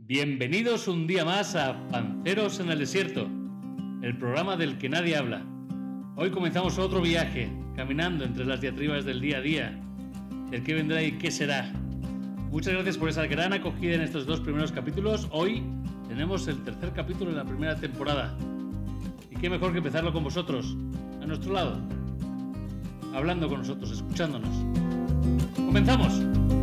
Bienvenidos un día más a Panceros en el Desierto, el programa del que nadie habla. Hoy comenzamos otro viaje, caminando entre las diatribas del día a día, el qué vendrá y qué será. Muchas gracias por esa gran acogida en estos dos primeros capítulos. Hoy tenemos el tercer capítulo de la primera temporada. Y qué mejor que empezarlo con vosotros, a nuestro lado, hablando con nosotros, escuchándonos. ¡Comenzamos!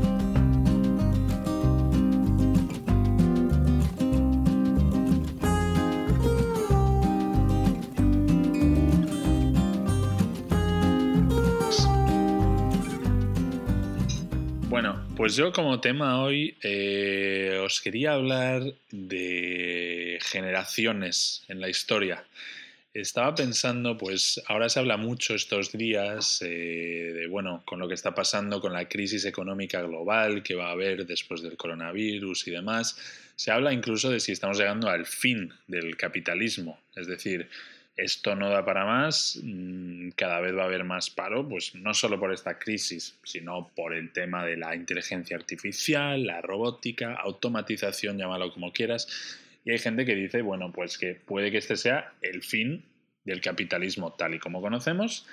Pues yo como tema hoy eh, os quería hablar de generaciones en la historia. Estaba pensando, pues ahora se habla mucho estos días eh, de, bueno, con lo que está pasando con la crisis económica global que va a haber después del coronavirus y demás. Se habla incluso de si estamos llegando al fin del capitalismo, es decir, esto no da para más, mm, cada vez va a haber más paro, pues no solo por esta crisis, sino por el tema de la inteligencia artificial, la robótica, automatización, llámalo como quieras. Y hay gente que dice, bueno, pues que puede que este sea el fin del capitalismo tal y como conocemos,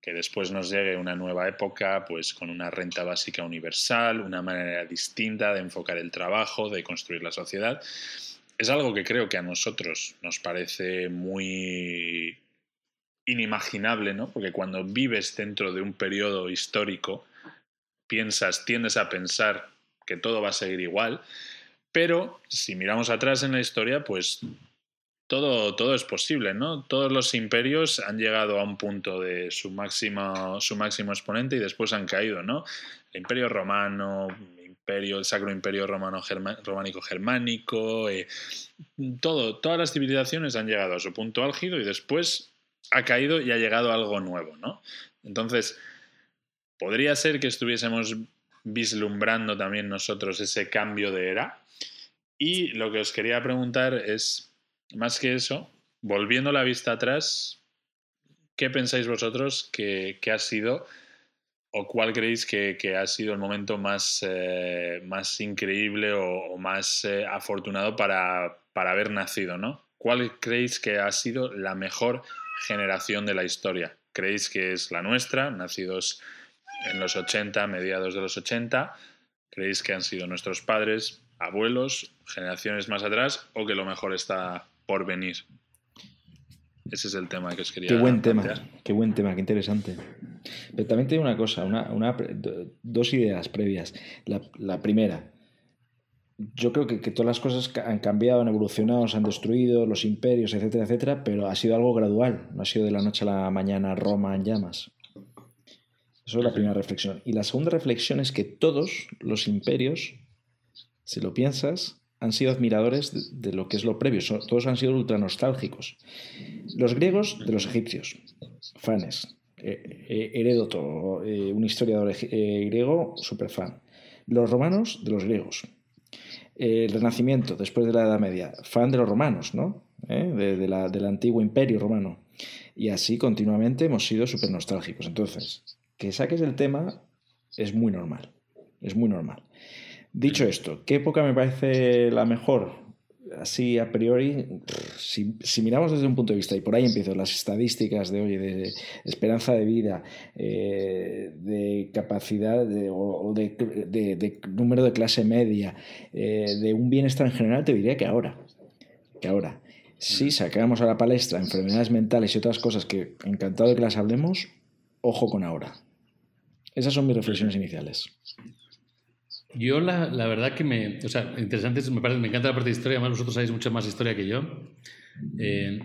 que después nos llegue una nueva época, pues con una renta básica universal, una manera distinta de enfocar el trabajo, de construir la sociedad es algo que creo que a nosotros nos parece muy inimaginable, ¿no? Porque cuando vives dentro de un periodo histórico, piensas, tiendes a pensar que todo va a seguir igual, pero si miramos atrás en la historia, pues todo, todo es posible, ¿no? Todos los imperios han llegado a un punto de su máximo, su máximo exponente y después han caído, ¿no? El imperio romano, el Sacro Imperio Romano Románico Germánico, eh, todo, todas las civilizaciones han llegado a su punto álgido y después ha caído y ha llegado algo nuevo, ¿no? Entonces, podría ser que estuviésemos vislumbrando también nosotros ese cambio de era. Y lo que os quería preguntar es, más que eso, volviendo la vista atrás, ¿qué pensáis vosotros que ha sido ¿O cuál creéis que, ha sido el momento más, eh, más increíble o, más eh, afortunado para, haber nacido? ¿no? ¿Cuál creéis que ha sido la mejor generación de la historia? ¿Creéis que es la nuestra, nacidos en los 80, mediados de los 80? ¿Creéis que han sido nuestros padres, abuelos, generaciones más atrás o que lo mejor está por venir? Ese es el tema que os quería Qué buen tema, qué buen tema, qué interesante. Pero también tengo una cosa, una, dos ideas previas. La, primera, yo creo que, que, todas las cosas han cambiado, han evolucionado, se han destruido, los imperios, etcétera, etcétera, pero ha sido algo gradual, no ha sido de la noche a la mañana Roma en llamas. Eso es la primera reflexión. Y la segunda reflexión es que todos los imperios, si lo piensas, han sido admiradores de, lo que es lo previo, todos han sido ultra nostálgicos. Los griegos de los egipcios, Fanes, eh, eh, Heródoto, eh, un historiador griego super fan. Los romanos de los griegos. el Renacimiento, después de la Edad Media, fan de los romanos, ¿no? De, la, del antiguo imperio romano. Y así continuamente hemos sido súper nostálgicos. Entonces, que saques el tema es muy normal. Es muy normal. Dicho esto, ¿qué época me parece la mejor? Así a priori, si, miramos desde un punto de vista, y por ahí empiezo, las estadísticas de hoy, de esperanza de vida, eh, de capacidad de, o de, número de clase media, eh, de un bienestar en general, te diría que ahora. Que ahora. Si sacamos a la palestra enfermedades mentales y otras cosas que encantado de que las hablemos, ojo con ahora. Esas son mis reflexiones iniciales. Yo la, la, verdad que me, o sea, interesante, me, parece, me encanta la parte de historia, además vosotros sabéis mucha más historia que yo. Eh,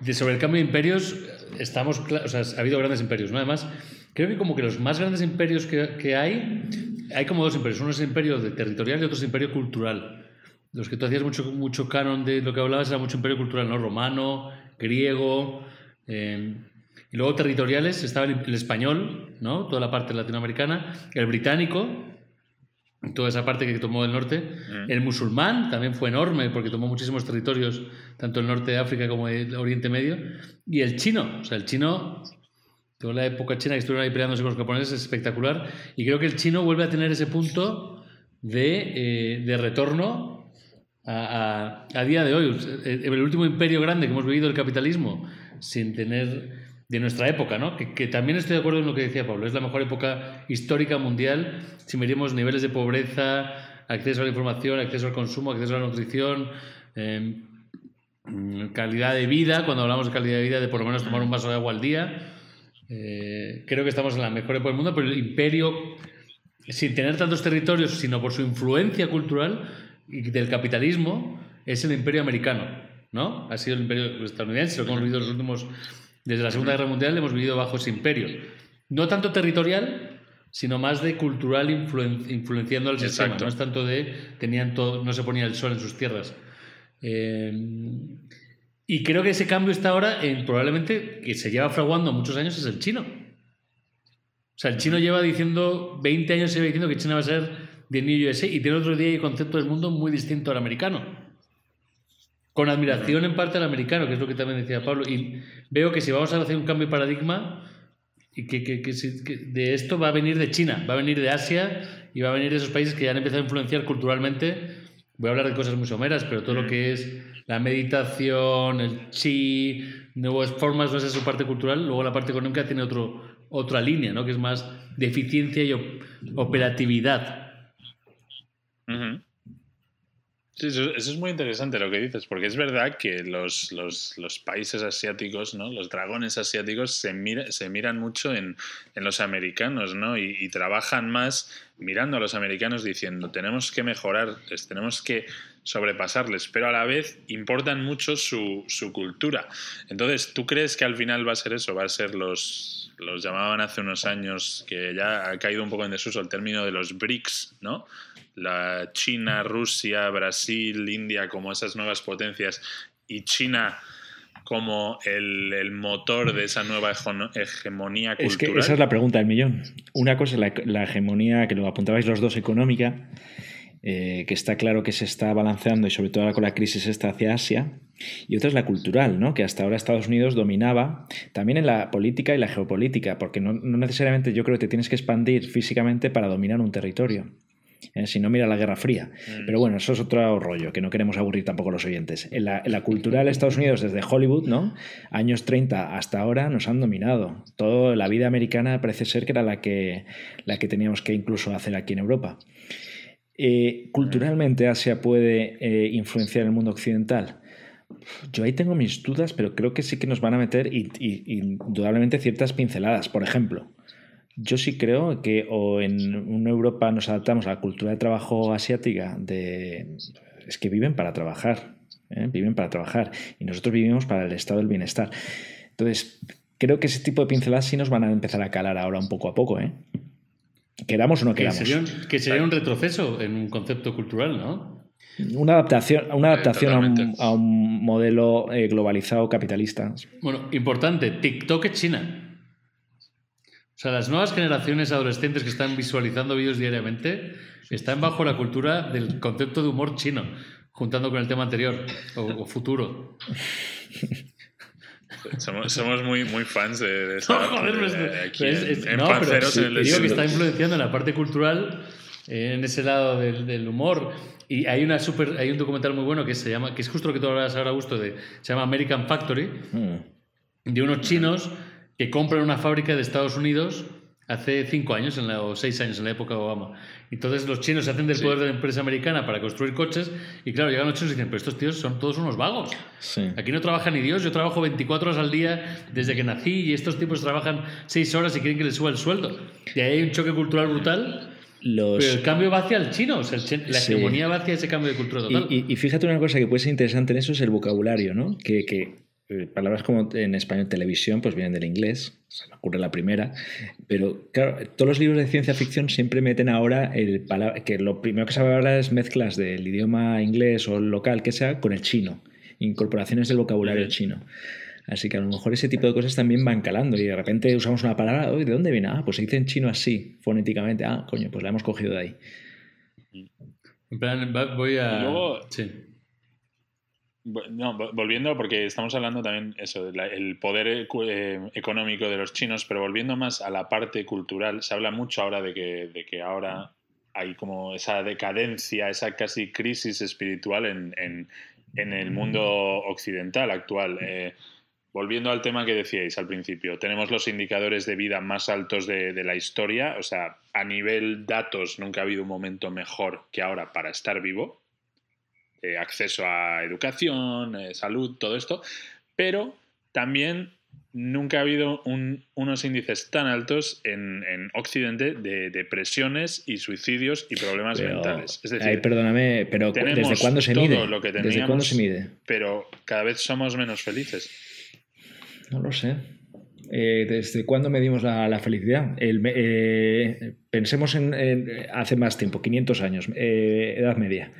de sobre el cambio de imperios, estamos, o sea, ha habido grandes imperios, ¿no? Además, creo que como que los más grandes imperios que, que hay, hay como dos imperios, uno es el imperio de territorial y otro es el imperio cultural. Los que tú hacías mucho, mucho canon de lo que hablabas era mucho imperio cultural, ¿no? Romano, griego, eh, y luego territoriales estaba el, el, español, ¿no? Toda la parte latinoamericana, el británico, toda esa parte que tomó del norte. Mm. El musulmán también fue enorme porque tomó muchísimos territorios, tanto el norte de África como el Oriente Medio. Y el chino, o sea, el chino, toda la época china que estuvieron ahí peleándose con los japoneses es espectacular. Y creo que el chino vuelve a tener ese punto de, eh, de retorno a, a, día de hoy. El último imperio grande que hemos vivido el capitalismo sin tener de nuestra época, ¿no? Que, también estoy de acuerdo en lo que decía Pablo, es la mejor época histórica mundial si medimos niveles de pobreza, acceso a la información, acceso al consumo, acceso a la nutrición, em, calidad de vida, cuando hablamos de calidad de vida, de por lo menos tomar un vaso de agua al día. Eh, creo que estamos en la mejor época del mundo, pero el imperio, sin tener tantos territorios, sino por su influencia cultural y del capitalismo, es el imperio americano, ¿no? Ha sido el imperio estadounidense, lo hemos vivido los últimos, desde la Segunda Guerra Mundial, hemos vivido bajo ese imperio. No tanto territorial, sino más de cultural influenciando al sistema. No es tanto de tenían todo, no se ponía el sol en sus tierras. Eh, y creo que ese cambio está ahora en probablemente que se lleva fraguando muchos años es el chino. O sea, el chino lleva diciendo 20 años lleva diciendo que China va a ser de New USA y tiene otro día y concepto del mundo muy distinto al americano. Con admiración en parte al americano, que es lo que también decía Pablo. Y veo que si vamos a hacer un cambio de paradigma, y que, que, que, de esto va a venir de China, va a venir de Asia y va a venir de esos países que ya han empezado a influenciar culturalmente. Voy a hablar de cosas muy someras, pero todo lo que es la meditación, el chi, nuevas formas, no es su parte cultural. Luego la parte económica tiene otro, otra línea, ¿no? que es más de eficiencia y operatividad. Sí, eso, es muy interesante lo que dices, porque es verdad que los, los, los países asiáticos, ¿no? los dragones asiáticos, se, mira, se miran mucho en, en los americanos ¿no? Y, y, trabajan más mirando a los americanos diciendo, tenemos que mejorar, tenemos que sobrepasarles, pero a la vez importan mucho su, su cultura. Entonces, ¿tú crees que al final va a ser eso? Va a ser los, los llamaban hace unos años, que ya ha caído un poco en desuso el término de los BRICS, ¿no? La China, Rusia, Brasil, India como esas nuevas potencias y China como el, motor de esa nueva hegemonía cultural? Es que esa es la pregunta del millón. Una cosa es la, hegemonía, que lo apuntabais los dos, económica, eh, que está claro que se está balanceando y sobre todo ahora con la crisis esta hacia Asia. Y otra es la cultural, ¿no? que hasta ahora Estados Unidos dominaba también en la política y la geopolítica, porque no, no necesariamente yo creo que te tienes que expandir físicamente para dominar un territorio. ¿Eh? si no, mira la Guerra Fría. Mm. Pero bueno, eso es otro rollo, que no queremos aburrir tampoco a los oyentes. En la, en la cultura de Estados Unidos, desde Hollywood, ¿no? Años 30 hasta ahora nos han dominado. Toda la vida americana parece ser que era la que, la que teníamos que incluso hacer aquí en Europa. Eh, culturalmente Asia puede eh, influenciar el mundo occidental. Yo ahí tengo mis dudas, pero creo que sí que nos van a meter y, indudablemente ciertas pinceladas. Por ejemplo, yo sí creo que o en una Europa nos adaptamos a la cultura de trabajo asiática, de, es que viven para trabajar, ¿eh? viven para trabajar, y nosotros vivimos para el estado del bienestar. Entonces, creo que ese tipo de pinceladas sí nos van a empezar a calar ahora un poco a poco, ¿eh? Queramos o no queramos. Que sería, un, retroceso en un concepto cultural, ¿no? Una adaptación, una adaptación a, un, a, un, modelo eh, globalizado capitalista. Bueno, importante, TikTok es China. O sea, las nuevas generaciones adolescentes que están visualizando vídeos diariamente están bajo la cultura del concepto de humor chino, juntando con el tema anterior o, futuro. Somos, muy, muy fans de, eso. no, joder, pues, aquí en, no, digo que está influenciando en la parte cultural, en ese lado del, humor. Y hay, una super, hay un documental muy bueno que se llama, que es justo lo que tú hablas ahora, Gusto, de, se llama American Factory, mm. de unos chinos que compran una fábrica de Estados Unidos hace cinco años en la, o seis años en la época de Obama. Entonces los chinos se hacen del poder de la empresa americana para construir coches y claro, llegan los chinos y dicen, pero estos tíos son todos unos vagos. Aquí no trabaja ni Dios, yo trabajo 24 horas al día desde que nací y estos tipos trabajan seis horas y quieren que les suba el sueldo. Y ahí hay un choque cultural brutal. Pero el cambio va hacia el chino, o sea, la hegemonía va hacia ese cambio de cultura total. Y, fíjate una cosa que puede ser interesante en eso es el vocabulario, ¿no? Que, que palabras como en español televisión pues vienen del inglés, se me ocurre la primera, pero claro, todos los libros de ciencia ficción siempre meten ahora el que lo primero que se hablar es mezclas del idioma inglés o local que sea con el chino, incorporaciones del vocabulario chino. Así que a lo mejor ese tipo de cosas también van calando y de repente usamos una palabra, ¿de dónde viene? Ah, pues se dice en chino así, fonéticamente. Ah, coño, pues la hemos cogido de ahí. En plan, voy a... No, volviendo, porque estamos hablando también eso, del poder eh, económico de los chinos, pero volviendo más a la parte cultural, se habla mucho ahora de que, de que ahora hay como esa decadencia, esa casi crisis espiritual en, en, el mundo occidental actual. Eh, volviendo al tema que decíais al principio, tenemos los indicadores de vida más altos de, la historia, o sea, a nivel datos nunca ha habido un momento mejor que ahora para estar vivo, eh, acceso a educación, eh, salud, todo esto, pero también nunca ha habido unos índices tan altos en, Occidente de depresiones y suicidios y problemas mentales. Es decir, perdóname, pero ¿desde cuándo se mide? Lo que ¿Desde cuándo se mide? Pero cada vez somos menos felices. No lo sé. Eh, ¿Desde cuándo medimos la, felicidad? Eh, pensemos en, hace más tiempo, 500 años, eh, Edad Media.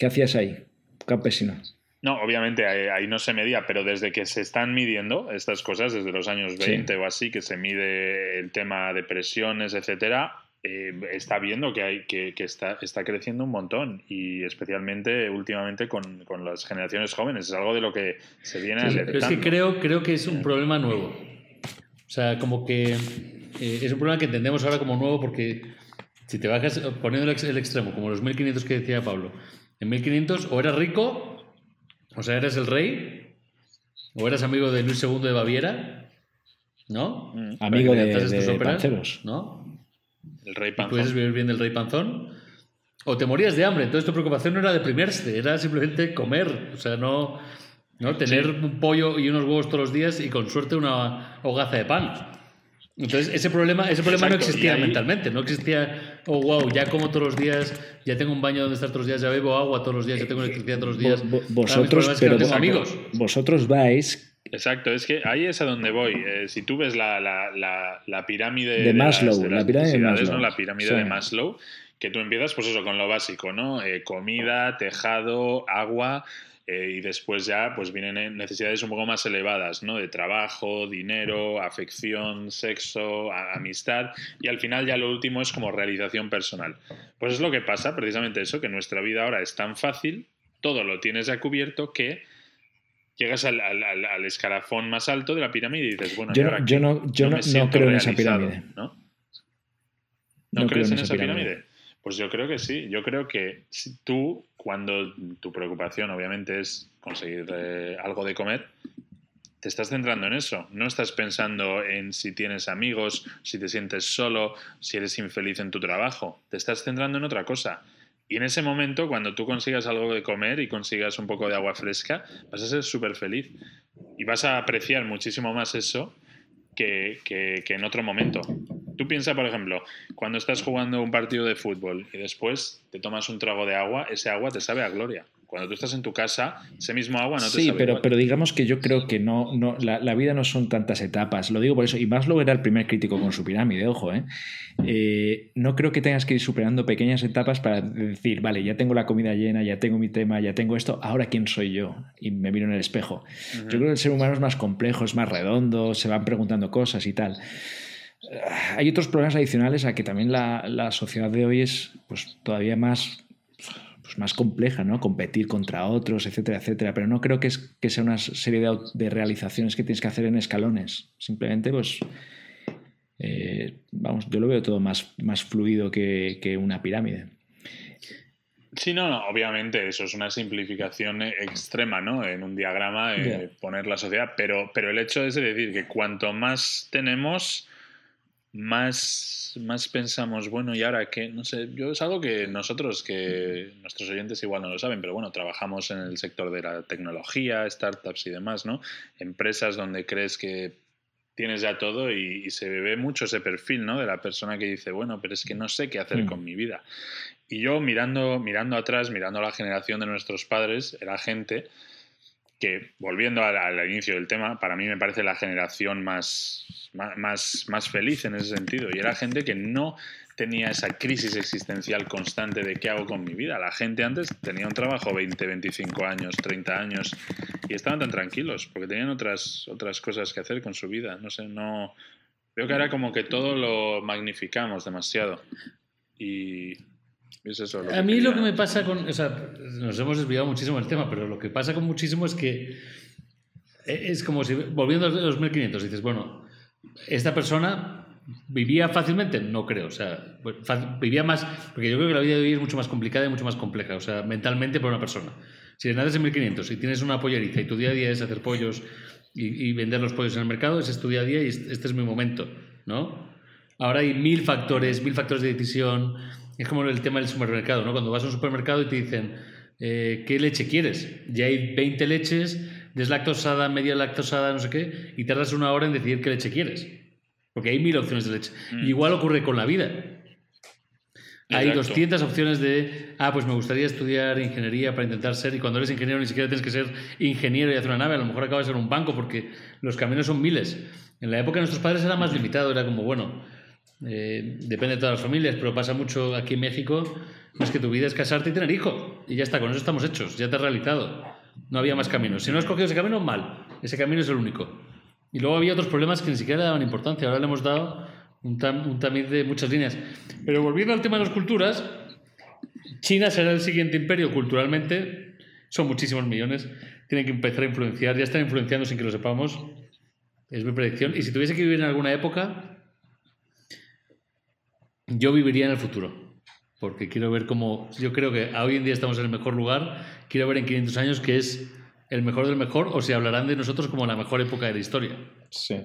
¿Qué hacías ahí, campesino? No, obviamente ahí, no se medía, pero desde que se están midiendo estas cosas, desde los años 20 o así, que se mide el tema de presiones, etcétera, eh, está viendo que, hay, que, está, está, creciendo un montón y especialmente últimamente con, con, las generaciones jóvenes. Es algo de lo que se viene sí, Pero es que creo, creo que es un problema nuevo. O sea, como que eh, es un problema que entendemos ahora como nuevo porque si te bajas poniendo el extremo, como los 1500 que decía Pablo, en 1500 o eras rico o sea, eres el rey, o eras amigo de Luis II de Baviera, ¿no? Mm. Amigo de, de, ¿no? El rey panzón. Puedes vivir bien del rey panzón. O te morías de hambre. Entonces tu preocupación no era deprimirse, era simplemente comer. O sea, no, no tener un pollo y unos huevos todos los días y con suerte una hogaza de pan. Entonces, ese problema, ese problema no existía mentalmente, no existía, oh, wow, ya como todos los días, ya tengo un baño donde estar todos los días, ya bebo agua todos los días, ya tengo electricidad todos los días. vosotros, pero amigos. vosotros vais... Exacto, es que ahí es a donde voy. Eh, si tú ves la, la, la, pirámide de, Maslow, la pirámide de Maslow, ¿no? la pirámide de Maslow, que tú empiezas pues eso con lo básico, ¿no? Eh, comida, tejado, agua, eh, y después ya pues vienen necesidades un poco más elevadas, ¿no? De trabajo, dinero, afección, sexo, amistad y al final ya lo último es como realización personal. Pues es lo que pasa, precisamente eso, que nuestra vida ahora es tan fácil, todo lo tienes ya cubierto que llegas al, escarafón más alto de la pirámide y dices, bueno, yo, no, yo no, creo en esa pirámide. ¿No, ¿No, crees en esa pirámide? Pues yo creo que sí. Yo creo que tú, cuando tu preocupación obviamente es conseguir eh, algo de comer, te estás centrando en eso. No estás pensando en si tienes amigos, si te sientes solo, si eres infeliz en tu trabajo. Te estás centrando en otra cosa. Y en ese momento, cuando tú consigas algo de comer y consigas un poco de agua fresca, vas a ser súper feliz. Y vas a apreciar muchísimo más eso que, que en otro momento. Tú piensas, por ejemplo, cuando estás jugando un partido de fútbol y después te tomas un trago de agua, ese agua te sabe a gloria. Cuando tú estás en tu casa, ese mismo agua no te sí, sabe pero, pero digamos que yo creo que no, no la, vida no son tantas etapas. Lo digo por eso. Y Maslow era el primer crítico con su pirámide, ojo. ¿eh? ¿eh? no creo que tengas que ir superando pequeñas etapas para decir, vale, ya tengo la comida llena, ya tengo mi tema, ya tengo esto, ahora quién soy yo. Y me miro en el espejo. Yo creo que el ser humano es más complejo, es más redondo, se van preguntando cosas y tal hay otros problemas adicionales a que también la, sociedad de hoy es pues, todavía más, pues, más compleja, ¿no? Competir contra otros, etcétera, etcétera. Pero no creo que, es, que sea una serie de, realizaciones que tienes que hacer en escalones. Simplemente, pues, eh, vamos, yo lo veo todo más, más fluido que, una pirámide. Sí, no, no, obviamente eso es una simplificación extrema, ¿no? En un diagrama, eh, poner la sociedad, pero, pero el hecho es de decir que cuanto más tenemos, más, más pensamos, bueno, y ahora que, no sé, yo es algo que nosotros, que nuestros oyentes igual no lo saben, pero bueno, trabajamos en el sector de la tecnología, startups y demás, ¿no? Empresas donde crees que tienes ya todo y, se ve mucho ese perfil, ¿no? De la persona que dice, bueno, pero es que no sé qué hacer mm. con mi vida. Y yo mirando, mirando atrás, mirando a la generación de nuestros padres, era gente que, volviendo al, inicio del tema, para mí me parece la generación más, más, más feliz en ese sentido. Y era gente que no tenía esa crisis existencial constante de qué hago con mi vida. La gente antes tenía un trabajo 20, 25 años, 30 años y estaban tan tranquilos porque tenían otras, otras cosas que hacer con su vida. No sé, no... Veo que ahora como que todo lo magnificamos demasiado. Y, a mí lo que me pasa con. O sea, nos hemos desviado muchísimo del tema, pero lo que pasa con muchísimo es que. Es como si, volviendo a los 1500, dices, bueno, esta persona ¿Vivía fácilmente? No creo. O sea, pues, vivía más. Porque yo creo que la vida de hoy es mucho más complicada y mucho más compleja. O sea, mentalmente para una persona. Si naces en 1500 y tienes una polleriza y tu día a día es hacer pollos y, vender los pollos en el mercado, ese es tu día a día y este es mi momento, ¿no? Ahora hay mil factores, mil factores de decisión. Es como el tema del supermercado, ¿no? Cuando vas a un supermercado y te dicen, eh, ¿qué leche quieres? Ya hay 20 leches, deslactosada, media lactosada, no sé qué, y tardas una hora en decidir qué leche quieres. Porque hay mil opciones de leche. Mm. Igual ocurre con la vida. Hay 200 opciones de, ah, pues me gustaría estudiar ingeniería para intentar ser, y cuando eres ingeniero ni siquiera tienes que ser ingeniero y hacer una nave, a lo mejor acabas en un banco porque los caminos son miles. En la época de nuestros padres era más limitado, era como, bueno, eh, depende de todas las familias, pero pasa mucho aquí en México, es que tu vida es casarte y tener hijo, y ya está, con eso estamos hechos, ya te has realizado. No había más caminos. Si no has cogido ese camino, mal. Ese camino es el único. Y luego había otros problemas que ni siquiera le daban importancia. Ahora le hemos dado un, tamiz de muchas líneas. Pero volviendo al tema de las culturas, China será el siguiente imperio culturalmente. Son muchísimos millones. Tienen que empezar a influenciar. Ya están influenciando sin que lo sepamos. Es mi predicción. Y si tuviese que vivir en alguna época, yo viviría en el futuro. Porque quiero ver cómo. Yo creo que hoy en día estamos en el mejor lugar. Quiero ver en 500 años que es el mejor del mejor o si hablarán de nosotros como la mejor época de la historia. Sí.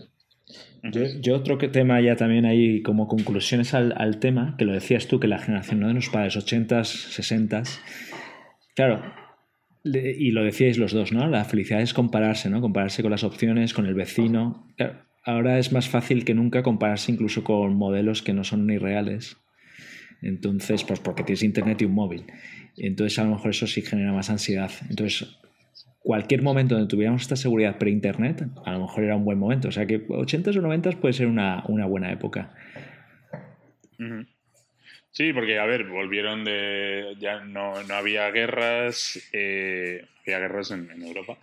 Yo, otro que tema ya también ahí como conclusiones al, tema, que lo decías tú, que la generación ¿no? de los padres, 80s, 60s, claro, y lo decíais los dos, ¿no? La felicidad es compararse, ¿no? Compararse con las opciones, con el vecino. ahora es más fácil que nunca compararse incluso con modelos que no son ni reales. Entonces, pues porque tienes internet y un móvil. Entonces, a lo mejor eso sí genera más ansiedad. Entonces, cualquier momento donde tuviéramos esta seguridad pre-internet, a lo mejor era un buen momento. O sea que 80s o 90s puede ser una, buena época. Sí, porque, a ver, volvieron de. Ya no, había guerras. Eh, había guerras en, en, Europa.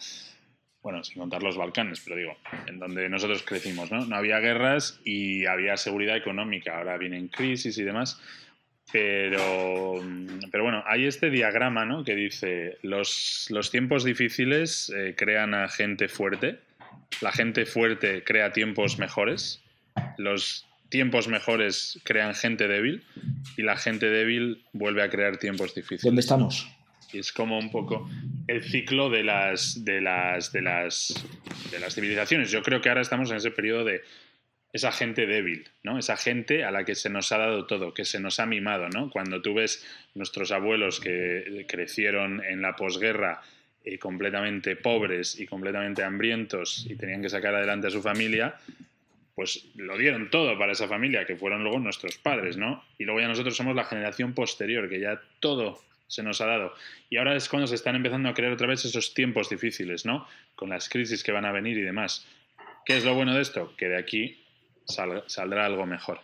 Bueno, sin contar los Balcanes, pero digo, en donde nosotros crecimos, ¿no? No había guerras y había seguridad económica. Ahora vienen crisis y demás. Pero, pero bueno, hay este diagrama ¿no? que dice, los, los tiempos difíciles eh, crean a gente fuerte, la gente fuerte crea tiempos mejores, los tiempos mejores crean gente débil y la gente débil vuelve a crear tiempos difíciles. ¿Dónde estamos? Y es como un poco el ciclo de las, de las, de las, de las civilizaciones. Yo creo que ahora estamos en ese periodo de esa gente débil, ¿no? Esa gente a la que se nos ha dado todo, que se nos ha mimado, ¿no? Cuando tú ves nuestros abuelos que crecieron en la posguerra eh, completamente pobres y completamente hambrientos y tenían que sacar adelante a su familia, pues lo dieron todo para esa familia, que fueron luego nuestros padres, ¿no? Y luego ya nosotros somos la generación posterior, que ya todo se nos ha dado. Y ahora es cuando se están empezando a crear otra vez esos tiempos difíciles, ¿no? Con las crisis que van a venir y demás. ¿Qué es lo bueno de esto? Que de aquí saldrá algo mejor.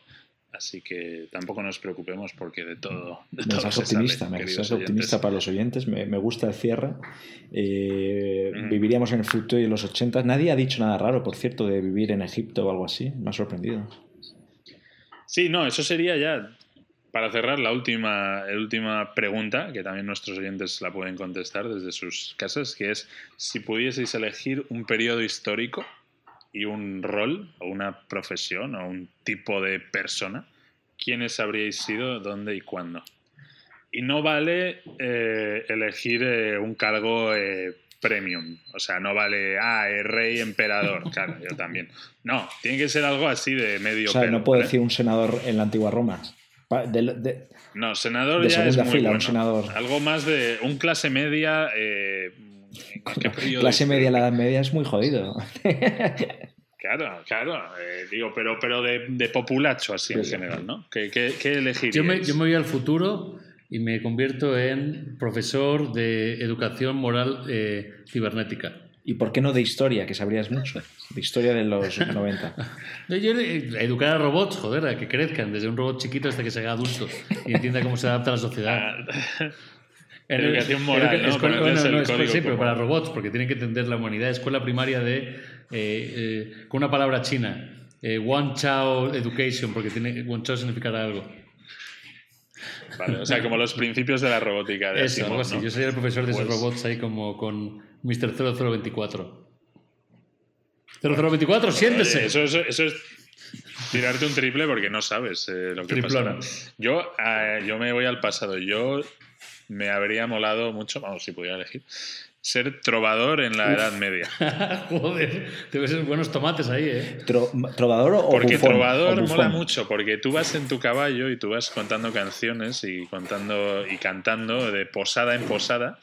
Así que tampoco nos preocupemos porque de todo. De me optimista, me optimista para los oyentes. Me, gusta el cierre. Eh, viviríamos en el futuro y en los 80. Nadie ha dicho nada raro, por cierto, de vivir en Egipto o algo así. Me ha sorprendido. Sí, no, eso sería ya. Para cerrar, la última, la última pregunta, que también nuestros oyentes la pueden contestar desde sus casas, que es si pudieseis elegir un periodo histórico y un rol o una profesión o un tipo de persona, ¿quiénes habríais sido, dónde y cuándo? Y no vale eh, elegir eh, un cargo eh, premium, o sea, no vale, ah, rey, emperador, claro, yo también. No, tiene que ser algo así de medio. O sea, no puedo decir un senador en la antigua Roma. no, senador ya es muy bueno. senador. Algo más de un clase media Clase media, la edad media es muy jodido. Claro, claro, eh, digo, pero, pero de, populacho así en general, ¿no? ¿Qué, qué, Yo me, yo me voy al futuro y me convierto en profesor de educación moral eh, cibernética. ¿Y por qué no de historia, que sabrías mucho? De historia de los 90. Yo, educar a robots, joder, a que crezcan, desde un robot chiquito hasta que se haga adulto y entienda cómo se adapta a la sociedad. Ah, Educación moral, ¿no? sí, pero para robots, porque tienen que entender la humanidad. Escuela primaria de eh, eh, con una palabra china. Eh, One Chao Education, porque tiene, One Chao significará algo. Vale, o sea, como los principios de la robótica. De Eso, algo así. Yo sería el profesor de esos pues robots ahí como con Mr. 0024. 0024, siéntese. Eso, eso, eso, es, tirarte un triple porque no sabes eh, lo que pasará. Yo, eh, yo me voy al pasado. Yo me habría molado mucho, vamos, si pudiera elegir, ser trovador en la Edad Media. Joder, debe ser buenos tomates ahí, ¿eh? Tro- ¿Trovador o Porque bufón? trovador O mola mucho, porque tú vas en tu caballo y tú vas contando canciones y contando y cantando de posada en posada.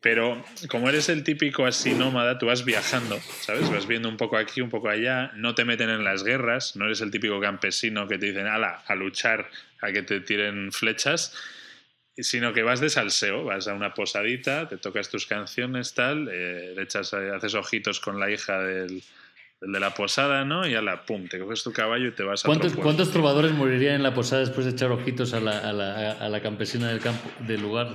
Pero como eres el típico así nómada, tú vas viajando, ¿sabes? Vas viendo un poco aquí, un poco allá, no te meten en las guerras, no eres el típico campesino que te dicen, ala, a luchar, a que te tiren flechas, sino que vas de salseo, vas a una posadita, te tocas tus canciones, tal, eh, le echas, eh, haces ojitos con la hija del, del de la posada, ¿no? Y ala, pum, te coges tu caballo y te vas a ¿Cuántos. ¿Cuántos trovadores morirían en la posada después de echar ojitos a la, a la, a la campesina del campo del lugar?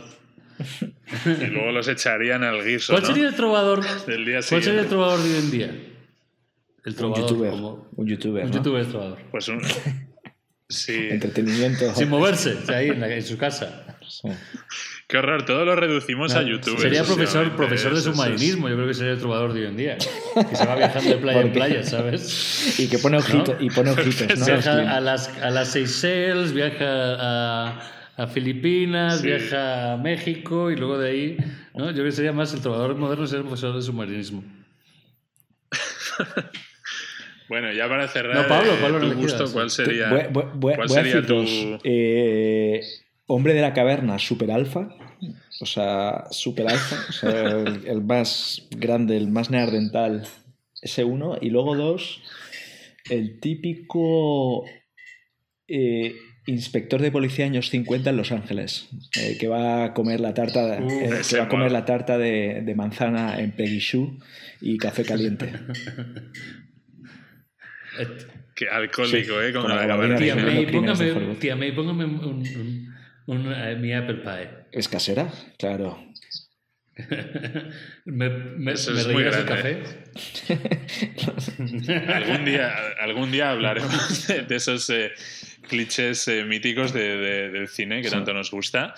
Y luego los echarían al guiso, ¿Cuál ¿no? sería el trovador? Del día ¿Cuál sería el siguiente. trovador de hoy en día? El Un trovador. youtuber. como- Un youtuber. un ¿no? youtuber trovador. Pues un... Sí. Entretenimiento. Sin moverse, ahí en, la- en su casa. Sí. Qué horror, todo lo reducimos a YouTube. Sería profesor, profesor de submarinismo, yo creo que sería el trovador de hoy en día. Que se va viajando de playa en playa, ¿sabes? Y que pone ojito, y pone ojitos, ¿no? Viaja a las, a las Seychelles, viaja a, a Filipinas, Sí. viaja a México y luego de ahí, ¿no? Yo creo que sería más el trovador moderno ser el profesor de submarinismo. Bueno, ya para cerrar, No, Pablo, eh, Pablo, no tu gusto. ¿cuál sería, Voy, voy- voy- cuál sería tu... Eh, hombre de la caverna, super alfa. O sea, super alfa. O sea, el, el más grande, el más neardental. Ese uno. Y luego dos. El típico eh, inspector de policía años 50 en Los Ángeles. eh, que va a comer la tarta, Uh, eh, que va a comer la tarta de, de manzana en Peggy Sue y café caliente. Qué alcohólico, Sí, ¿eh? Como con la la gabardina Tía May, póngame, tía May, póngame un, un- un- eh, mi Apple Pie. ¿Es casera? Claro. ¿Me, me, Eso me es muy grande. café? Algún día, algún día hablaremos de, de esos eh, clichés eh, míticos de- de- del cine que tanto nos gusta.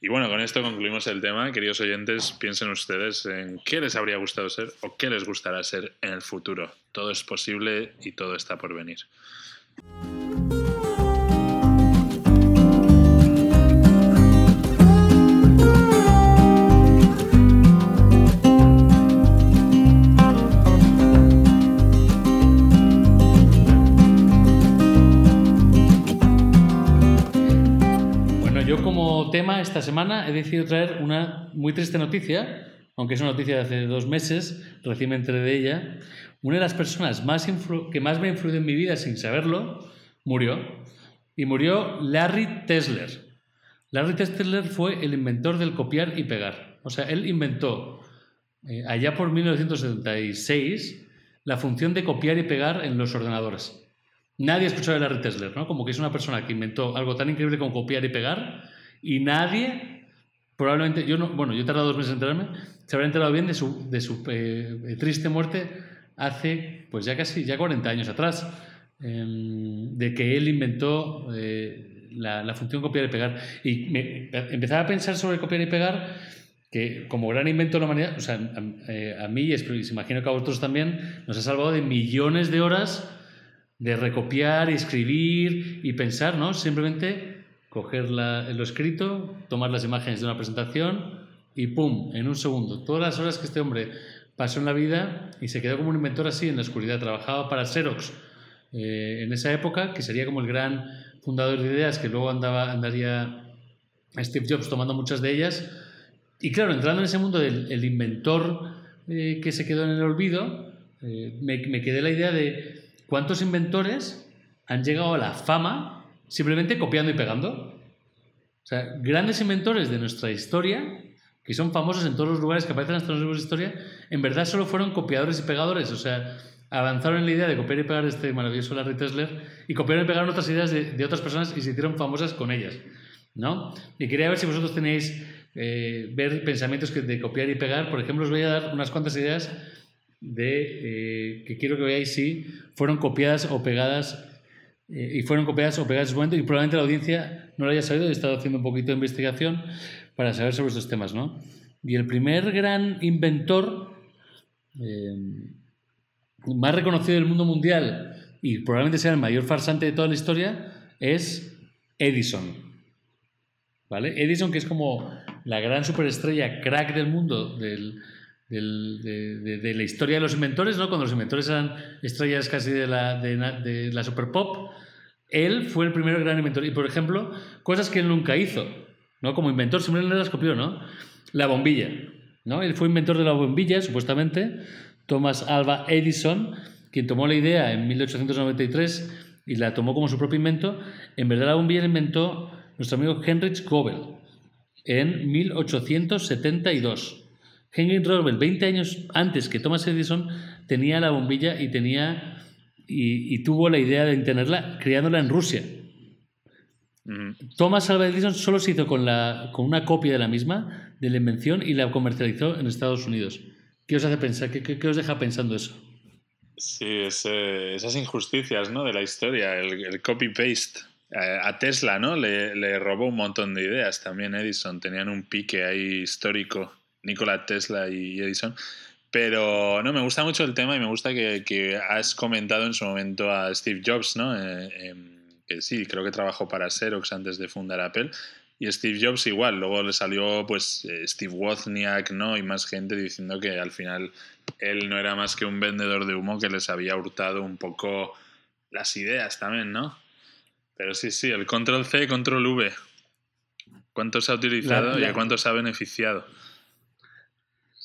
Y bueno, con esto concluimos el tema. Queridos oyentes, piensen ustedes en qué les habría gustado ser o qué les gustará ser en el futuro. Todo es posible y todo está por venir. Tema esta semana he decidido traer una muy triste noticia, aunque es una noticia de hace dos meses, recién me enteré de ella. Una de las personas más que más me ha influido en mi vida sin saberlo murió. Y murió Larry Tesler. Larry Tesler fue el inventor del copiar y pegar. O sea, él inventó eh, allá por 1976 la función de copiar y pegar en los ordenadores. Nadie ha escuchado de Larry Tesler, ¿no? Como que es una persona que inventó algo tan increíble como copiar y pegar y nadie, probablemente, yo no, bueno, yo he tardado dos meses en enterarme, se habrá enterado bien de su, de su eh, triste muerte hace, pues ya casi, ya 40 años atrás, em, de que él inventó eh, la, función copiar y pegar. Y me, empezaba a pensar sobre copiar y pegar que como gran invento de la humanidad, o sea, a, eh, a mí, y y imagino que a vosotros también, nos ha salvado de millones de horas de recopiar escribir y pensar, ¿no? Simplemente coger la- lo escrito, tomar las imágenes de una presentación y ¡pum! En un segundo. Todas las horas que este hombre pasó en la vida y se quedó como un inventor así en la oscuridad. Trabajaba para Xerox eh, en esa época, que sería como el gran fundador de ideas, que luego andaba, andaría Steve Jobs tomando muchas de ellas. Y claro, entrando en ese mundo del el inventor eh, que se quedó en el olvido, eh, me, me quedé la idea de cuántos inventores han llegado a la fama simplemente copiando y pegando. O sea, grandes inventores de nuestra historia, que son famosos en todos los lugares que aparecen hasta los libros de historia, en verdad solo fueron copiadores y pegadores. O sea, avanzaron en la idea de copiar y pegar este maravilloso Larry Tesler y copiaron y pegaron otras ideas de, otras personas y se hicieron famosas con ellas. ¿no? Y quería ver si vosotros tenéis eh, ver pensamientos que de copiar y pegar. Por ejemplo, os voy a dar unas cuantas ideas de eh, que quiero que veáis si fueron copiadas o pegadas eh, y fueron copiadas o pegadas en su momento y probablemente la audiencia no lo haya sabido. He estado haciendo un poquito de investigación para saber sobre estos temas, ¿no? Y el primer gran inventor eh, más reconocido del mundo mundial y probablemente sea el mayor farsante de toda la historia, es Edison. ¿Vale? Edison, que es como la gran superestrella crack del mundo del, de, la historia de los inventores, ¿no? cuando los inventores eran estrellas casi de la, super pop, él fue el primer gran inventor. Y, por ejemplo, cosas que él nunca hizo, ¿no? como inventor, siempre las copió, ¿no? La bombilla. ¿no? Él fue inventor de la bombilla, supuestamente. Thomas Alva Edison, quien tomó la idea en 1893 y la tomó como su propio invento. En verdad, la bombilla la inventó nuestro amigo Heinrich Goebel en 1872. Heinrich Goebel, 20 años antes que Thomas Edison, tenía la bombilla y tenía y, tuvo la idea de tenerla creándola en Rusia. Thomas Alva Edison solo se hizo con, la, con una copia de la misma, de la invención, y la comercializó en Estados Unidos. ¿Qué os hace pensar? ¿Qué, os deja pensando eso? Sí, esas injusticias ¿no? de la historia, el copy-paste a Tesla, ¿no? Le, robó un montón de ideas también Edison. Tenían un pique ahí histórico, Nikola Tesla y Edison. Pero no, me gusta mucho el tema y me gusta que, has comentado en su momento a Steve Jobs, ¿no? Eh, em, que sí, creo que trabajó para Xerox antes de fundar Apple. Y Steve Jobs igual, luego le salió pues eh, Steve Wozniak, ¿no? Y más gente diciendo que al final él no era más que un vendedor de humo que les había hurtado un poco las ideas también, ¿no? Pero sí, sí, el control C, control V. ¿Cuánto se ha utilizado y a cuánto se ha beneficiado?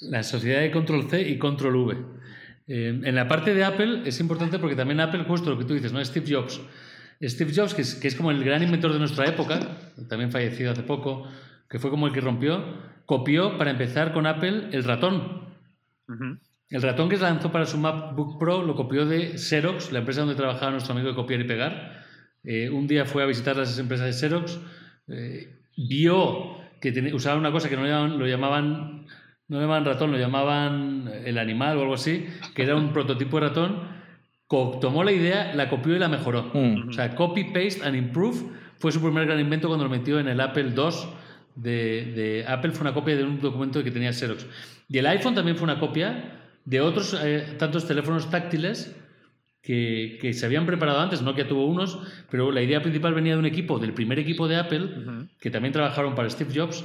La sociedad de control C y control V. Eh, en la parte de Apple es importante porque también Apple, justo lo que tú dices, ¿no? Steve Jobs. Steve Jobs, que es, que es como el gran inventor de nuestra época, también fallecido hace poco, que fue como el que rompió, copió para empezar con Apple el ratón. El ratón que se lanzó para su MacBook Pro lo copió de Xerox, la empresa donde trabajaba nuestro amigo de copiar y pegar. Eh, un día fue a visitar las empresas de Xerox, eh, vio que usaban una cosa que no lo llamaban, no llamaban ratón, lo llamaban el animal o algo así, que era un prototipo de ratón, tomó la idea, la copió y la mejoró. Mm. O sea, copy, paste and improve fue su primer gran invento cuando lo metió en el Apple II de, Apple, fue una copia de un documento que tenía Xerox. Y el iPhone también fue una copia de otros eh, tantos teléfonos táctiles que, se habían preparado antes, no que tuvo unos, pero la idea principal venía de un equipo, del primer equipo de Apple, que también trabajaron para Steve Jobs,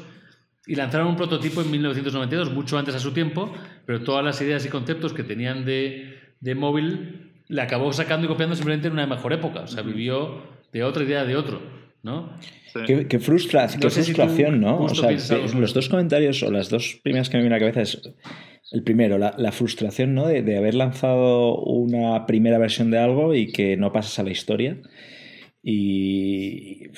y lanzaron un prototipo en 1992, mucho antes a su tiempo, pero todas las ideas y conceptos que tenían de, de móvil le acabó sacando y copiando simplemente en una mejor época, o sea, vivió de otra idea de otro, ¿no? Qué, frustración, ¿no? O sea, los dos comentarios o las dos primeras que me vienen a la cabeza es el primero, la, frustración ¿no? de, haber lanzado una primera versión de algo y que no pasas a la historia. Y,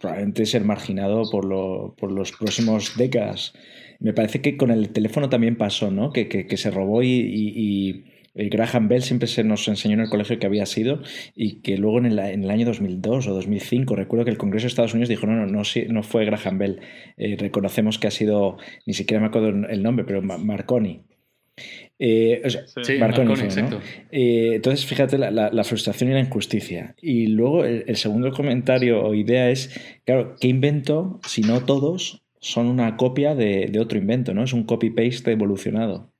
probablemente ser marginado por, lo, por los próximos décadas. Me parece que con el teléfono también pasó, ¿no? Que, que, se robó y eh, Graham Bell siempre se nos enseñó en el colegio que había sido y que luego en el, en el, año 2002 o 2005 recuerdo que el Congreso de Estados Unidos dijo no, no, no, no fue Graham Bell, eh, reconocemos que ha sido, ni siquiera me acuerdo el nombre, pero Marconi. Eh, sí, Marconi, entonces, fíjate la, frustración y la injusticia. Y luego el, segundo comentario o idea es, claro, ¿qué invento, si no todos, son una copia de, de otro invento? ¿no? Es un copy-paste evolucionado.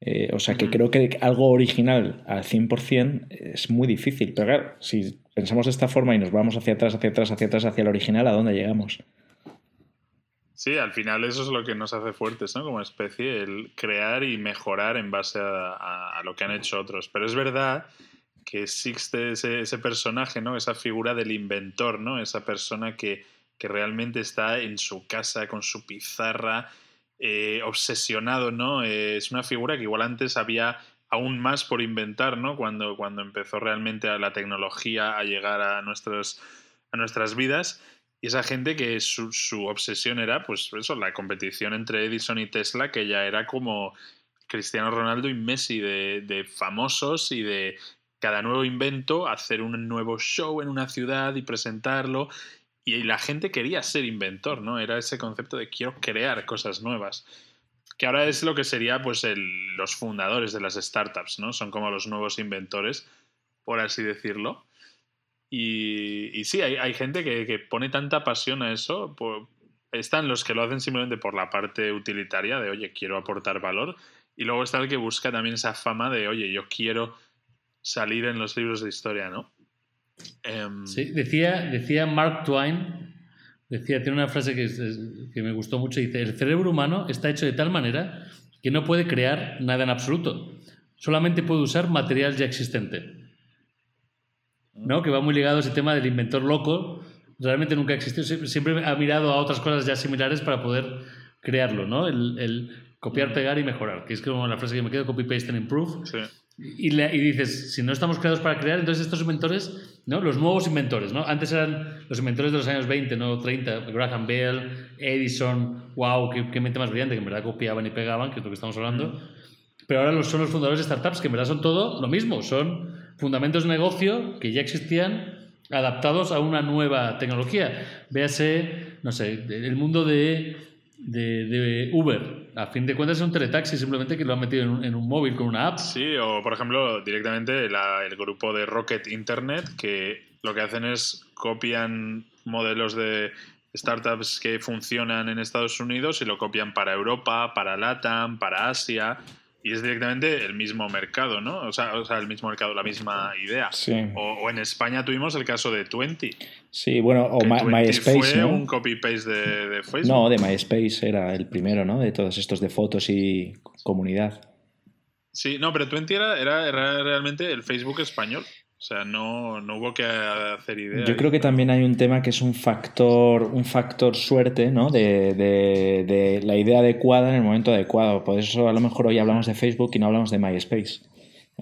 Eh, o sea que creo que algo original al 100% es muy difícil. Pero claro, si pensamos de esta forma y nos vamos hacia atrás, hacia atrás, hacia atrás, hacia el original, ¿a dónde llegamos? Sí, al final eso es lo que nos hace fuertes, ¿no? Como especie, el crear y mejorar en base a, lo que han hecho otros. Pero es verdad que existe ese, personaje, ¿no? Esa figura del inventor, ¿no? Esa persona que, que realmente está en su casa con su pizarra eh, obsesionado, ¿no? Eh, es una figura que igual antes había aún más por inventar, ¿no? Cuando, cuando empezó realmente la tecnología a llegar a, nuestros, a nuestras vidas. Esa gente que su, obsesión era, pues eso, la competición entre Edison y Tesla, que ya era como Cristiano Ronaldo y Messi de, de famosos y de cada nuevo invento, hacer un nuevo show en una ciudad y presentarlo y la gente quería ser inventor, ¿no? Era ese concepto de quiero crear cosas nuevas. Que ahora es lo que sería pues los fundadores de las startups, ¿no? Son como los nuevos inventores, por así decirlo. Y, sí, hay, gente que, pone tanta pasión a eso. están los que lo hacen simplemente por la parte utilitaria de, oye, quiero aportar valor. Y luego está el que busca también esa fama de, oye, yo quiero salir en los libros de historia, ¿no? Em, Sí, decía, decía Mark Twain, decía, tiene una frase que, que me gustó mucho, dice, el cerebro humano está hecho de tal manera que no puede crear nada en absoluto, solamente puede usar material ya existente. ¿No? Que va muy ligado a ese tema del inventor loco, realmente nunca existió, Sie- siempre ha mirado a otras cosas ya similares para poder crearlo, ¿no? El, el copiar, pegar y mejorar, que es como la frase que me quedo, copy, paste and improve. sí. Y, le- y dices, si no estamos creados para crear, entonces estos inventores, ¿no? Los nuevos inventores, ¿no? Antes eran los inventores de los años 20, no 30, Graham Bell, Edison, wow, qué, qué mente más brillante, que en verdad copiaban y pegaban, que es lo que estamos hablando. Pero ahora los, son los fundadores de startups, que en verdad son todo lo mismo, son fundamentos de negocio que ya existían adaptados a una nueva tecnología. Véase, no sé, el mundo de, de, de Uber. A fin de cuentas es un teletaxi, simplemente que lo han metido en un, en un móvil con una app. Sí, o por ejemplo, directamente la- el grupo de Rocket Internet, que lo que hacen es copian modelos de startups que funcionan en Estados Unidos y lo copian para Europa, para LATAM, para Asia, y es directamente el mismo mercado, ¿no? O sea, o sea el mismo mercado, la misma idea. Sí. O, o en España tuvimos el caso de Twenty. Sí, bueno, o que My- 20 MySpace, fue ¿no? un copy-paste de, de Facebook. No, de MySpace era el primero, ¿no? De todos estos de fotos y comunidad. Sí, no, pero Twenty era, era, era realmente el Facebook español. O sea, no, no hubo que hacer idea. Yo creo que también hay un tema que es un factor, un factor suerte, ¿no? De, de- de la idea adecuada en el momento adecuado. Por eso a lo mejor hoy hablamos de Facebook y no hablamos de MySpace.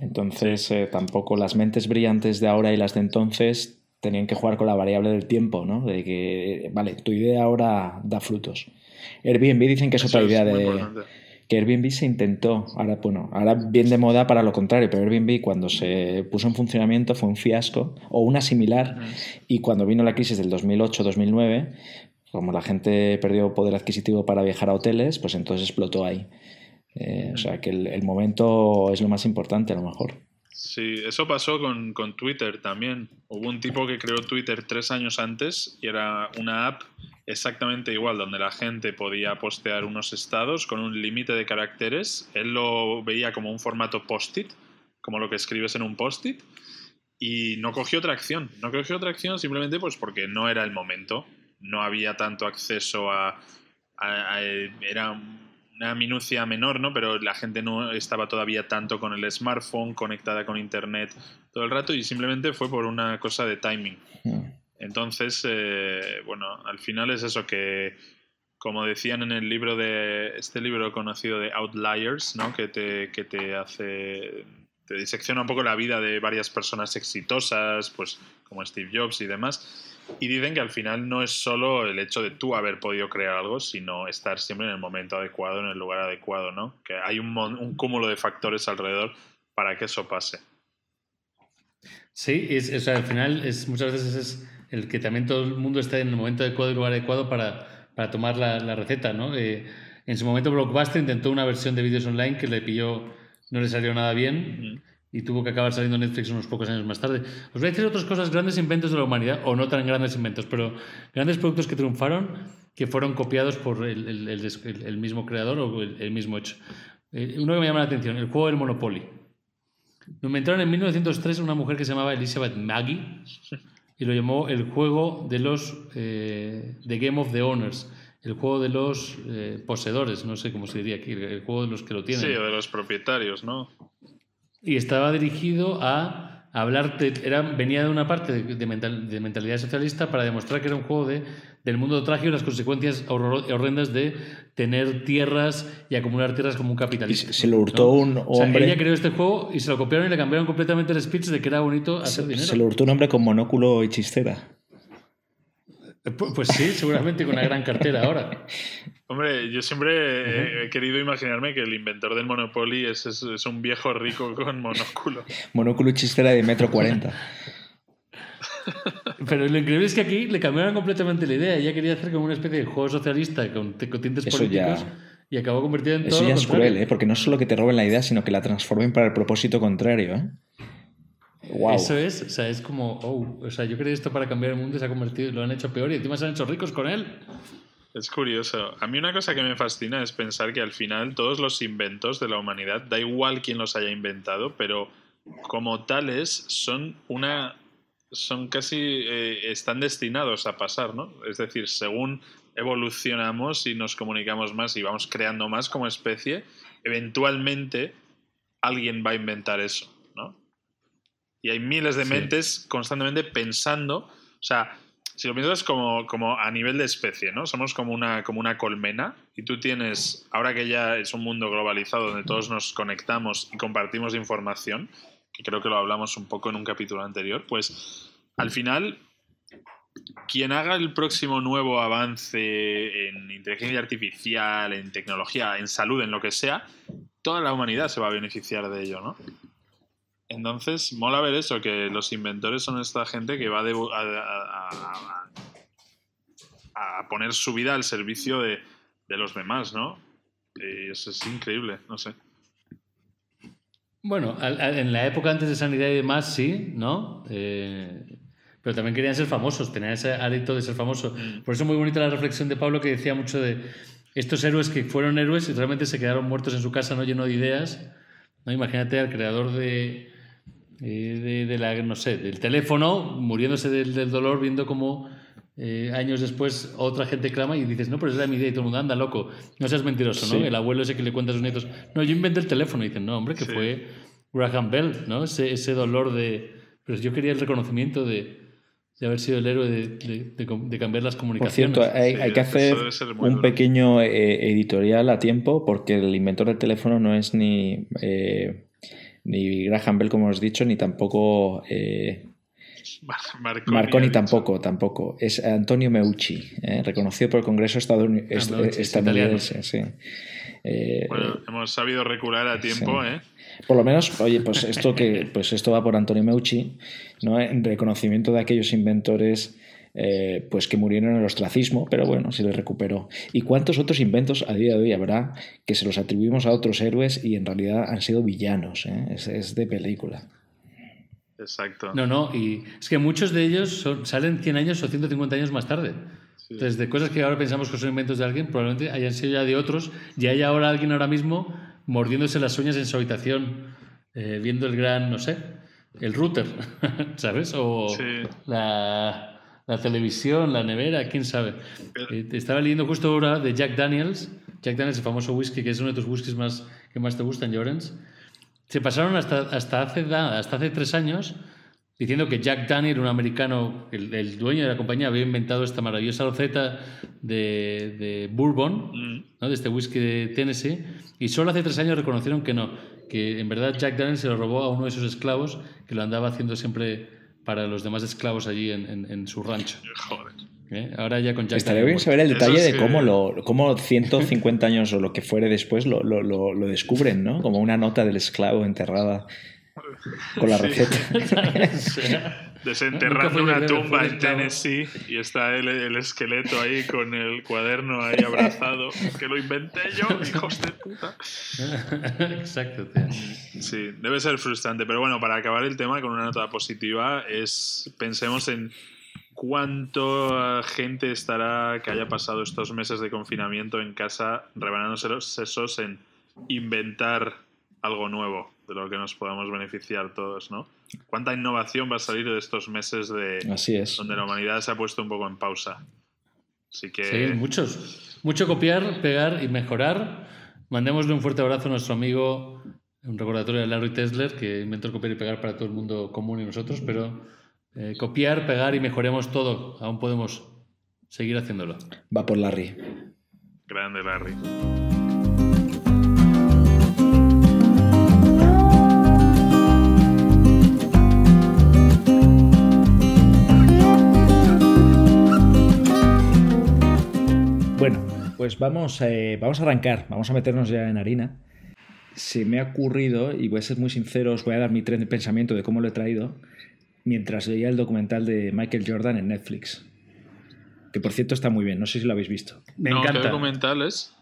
Entonces, eh, tampoco las mentes brillantes de ahora y las de entonces tenían que jugar con la variable del tiempo, ¿no? De que, vale, tu idea ahora da frutos. Airbnb dicen que es Eso otra idea de, importante. Que Airbnb se intentó, ahora bueno, ahora bien de moda para lo contrario, pero Airbnb cuando se puso en funcionamiento fue un fiasco o una similar y cuando vino la crisis del 2008-2009, como la gente perdió poder adquisitivo para viajar a hoteles, pues entonces explotó ahí. Eh, o sea que el, el momento es lo más importante a lo mejor. Sí, eso pasó con, con Twitter también. Hubo un tipo que creó Twitter tres años antes y era una app exactamente igual, donde la gente podía postear unos estados con un límite de caracteres. Él lo veía como un formato post-it, como lo que escribes en un post-it, y no cogió tracción. No cogió tracción simplemente pues porque no era el momento. No había tanto acceso a... a- era una minucia menor, ¿no? Pero la gente no estaba todavía tanto con el smartphone, conectada con internet todo el rato, y simplemente fue por una cosa de timing. Entonces, eh, bueno, al final es eso que, como decían en el libro de, este libro conocido de Outliers, ¿no? Que te, que te hace, te disecciona un poco la vida de varias personas exitosas, pues como Steve Jobs y demás. Y dicen que al final no es solo el hecho de tú haber podido crear algo, sino estar siempre en el momento adecuado, en el lugar adecuado, ¿no? Que hay un, un cúmulo de factores alrededor para que eso pase. Sí, es, sea, al final es, muchas veces es el que también todo el mundo esté en el momento adecuado y lugar adecuado para, para tomar la, la receta, ¿no? Eh, en su momento Blockbuster intentó una versión de vídeos online que le pilló, no le salió nada bien y tuvo que acabar saliendo en Netflix unos pocos años más tarde. Os voy a decir otras cosas, grandes inventos de la humanidad, o no tan grandes inventos, pero grandes productos que triunfaron que fueron copiados por el, el- el des- el- el mismo creador o el, mismo hecho. Eh, uno que me llama la atención, el juego del Monopoly. Lo inventaron en 1903 una mujer que se llamaba Elizabeth Maggie y lo llamó el juego de los eh, The Game of the Owners, el juego de los eh, poseedores, no sé cómo se diría aquí, el juego de los que lo tienen. Sí, o de los propietarios, ¿no? Y estaba dirigido a hablar, de- era, venía de una parte de, de mental- de mentalidad socialista para demostrar que era un juego de, del mundo trágico y las consecuencias horror- horrendas de tener tierras y acumular tierras como un capitalista. se lo hurtó un O sea, hombre. ella creó este juego y se lo copiaron y le cambiaron completamente el speech de que era bonito hacer se, dinero. se lo hurtó un hombre con monóculo y chistera. Eh, pu- Pues sí, seguramente con una gran cartera ahora. Hombre, yo siempre he- he querido imaginarme que el inventor del Monopoly es, es- es un viejo rico con monóculo. Monóculo y chistera de metro cuarenta. Pero lo increíble es que aquí le cambiaron completamente la idea. Ella quería hacer como una especie de juego socialista con, con tintes Eso políticos ya- y acabó convertido en todo Eso lo ya es cruel, ¿eh? Porque no es solo que te roben la idea, sino que la transformen para el propósito contrario, ¿eh? Wow. Eso es, o sea, es como, oh, o sea, yo quería esto para cambiar el mundo y se ha convertido, lo han hecho peor y encima se han hecho ricos con él. Es curioso. A mí una cosa que me fascina es pensar que al final todos los inventos de la humanidad, da igual quién los haya inventado, pero como tales son una son casi eh, están destinados a pasar, ¿no? Es decir, según evolucionamos y nos comunicamos más y vamos creando más como especie, eventualmente alguien va a inventar eso, ¿no? Y hay miles de mentes constantemente pensando, o sea, si lo piensas como, como a nivel de especie, ¿no? Somos como una, como una colmena y tú tienes, ahora que ya es un mundo globalizado donde todos nos conectamos y compartimos información, que creo que lo hablamos un poco en un capítulo anterior, pues al final quien haga el próximo nuevo avance en inteligencia artificial, en tecnología, en salud, en lo que sea, toda la humanidad se va a beneficiar de ello, ¿no? Entonces, mola ver eso, que los inventores son esta gente que va a, a, poner su vida al servicio de, los demás, ¿no? Y eso es increíble, no sé. Bueno, en la época antes de sanidad y demás, sí, ¿no? Eh, pero también querían ser famosos, tenían ese hábito de ser famosos. Por eso es muy bonita la reflexión de Pablo que decía mucho de estos héroes que fueron héroes y realmente se quedaron muertos en su casa, no lleno de ideas. ¿no? Imagínate al creador de, eh, de, la, no sé, del teléfono muriéndose del, dolor, viendo cómo eh, años después otra gente clama y dices, no, pero esa era mi idea y todo el mundo anda loco. No seas mentiroso, ¿no? El abuelo ese que le cuenta a sus nietos, no, yo inventé el teléfono. Y dicen, no, hombre, que fue Graham Bell, ¿no? Ese, ese dolor de... Pero yo quería el reconocimiento de, de haber sido el héroe de, cambiar las comunicaciones. Por cierto, hay, que hacer un pequeño eh, editorial a tiempo porque el inventor del teléfono no es ni, eh, ni Graham Bell, como os he dicho, ni tampoco... Eh, Marconi, tampoco, tampoco. Es Antonio Meucci, reconocido por el Congreso estadounidense. sí. bueno, hemos sabido recular a tiempo, ¿eh? Por lo menos, oye, pues esto que pues esto va por Antonio Meucci, ¿no? En reconocimiento de aquellos inventores eh, pues que murieron en el ostracismo, pero bueno, se les recuperó. ¿Y cuántos otros inventos a día de hoy habrá que se los atribuimos a otros héroes y en realidad han sido villanos? ¿eh? Es, de película. Exacto. No, no, y es que muchos de ellos salen 100 años o 150 años más tarde. Entonces, de cosas que ahora pensamos que son inventos de alguien, probablemente hayan sido ya de otros, y hay ahora alguien ahora mismo mordiéndose las uñas en su habitación, eh, viendo el gran, no sé, el router, ¿sabes? O la, la, televisión, la nevera, quién sabe. Eh, estaba leyendo justo ahora de Jack Daniels, Jack Daniels, el famoso whisky, que es uno de tus whiskies más, que más te gustan, Llorens. Se pasaron hasta, hasta, hace, hasta hace tres años diciendo que Jack Daniel, un americano, el, dueño de la compañía, había inventado esta maravillosa receta de, de bourbon, mm. ¿no? de este whisky de Tennessee, y solo hace tres años reconocieron que no, que en verdad Jack Daniel se lo robó a uno de sus esclavos, que lo andaba haciendo siempre para los demás esclavos allí en, en, su rancho. ¿Eh? Ahora ya con Jack Estaría bien saber el detalle de cómo, lo, cómo 150 años o lo que fuere después lo, lo, lo descubren, ¿no? Como una nota del esclavo enterrada con la receta. Desenterrando una tumba en Tennessee y está el, el, esqueleto ahí con el cuaderno ahí abrazado. Que lo inventé yo, hijos de puta. Exacto, tío. Sí, debe ser frustrante. Pero bueno, para acabar el tema con una nota positiva, es pensemos en cuánta gente estará que haya pasado estos meses de confinamiento en casa rebanándose los sesos en inventar algo nuevo de lo que nos podamos beneficiar todos, ¿no? ¿Cuánta innovación va a salir de estos meses de Así es. donde la humanidad se ha puesto un poco en pausa? Así que... Sí, muchos. Mucho copiar, pegar y mejorar. Mandémosle un fuerte abrazo a nuestro amigo, un recordatorio de Larry Tesler, que inventó el copiar y pegar para todo el mundo común y nosotros, pero eh, copiar, pegar y mejoremos todo. Aún podemos seguir haciéndolo. Va por Larry. Grande Larry. Pues vamos, eh, vamos a arrancar, vamos a meternos ya en harina. Se me ha ocurrido, y voy a ser muy sincero, os voy a dar mi tren de pensamiento de cómo lo he traído, mientras veía el documental de Michael Jordan en Netflix. Que por cierto está muy bien, no sé si lo habéis visto. Me encanta. ¿Qué documental es?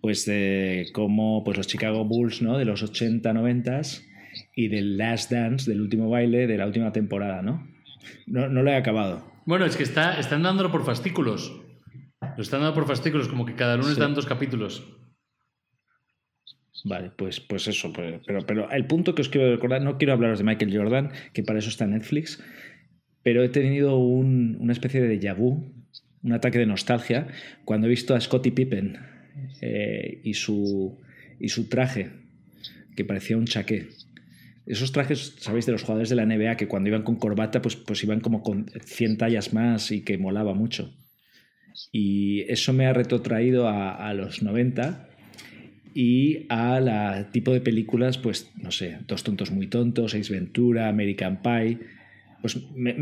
Pues de cómo pues los Chicago Bulls, ¿no? De los 80, 90 y del Last Dance, del último baile de la última temporada, ¿no? No, no lo he acabado. Bueno, es que está, están dándolo por fascículos. Lo están dando por fascículos, como que cada lunes dan dos capítulos. Vale, pues, pues eso. Pues, pero, pero el punto que os quiero recordar, no quiero hablaros de Michael Jordan, que para eso está Netflix, pero he tenido un, una especie de déjà un ataque de nostalgia, cuando he visto a Scottie Pippen eh, y, su, y su traje, que parecía un chaqué. Esos trajes, ¿sabéis? De los jugadores de la NBA que cuando iban con corbata, pues, pues iban como con 100 tallas más y que molaba mucho. Y eso me ha retrotraído a, a los 90 y a la tipo de películas, pues no sé, Dos tontos muy tontos, Ace Ventura, American Pie. Pues me,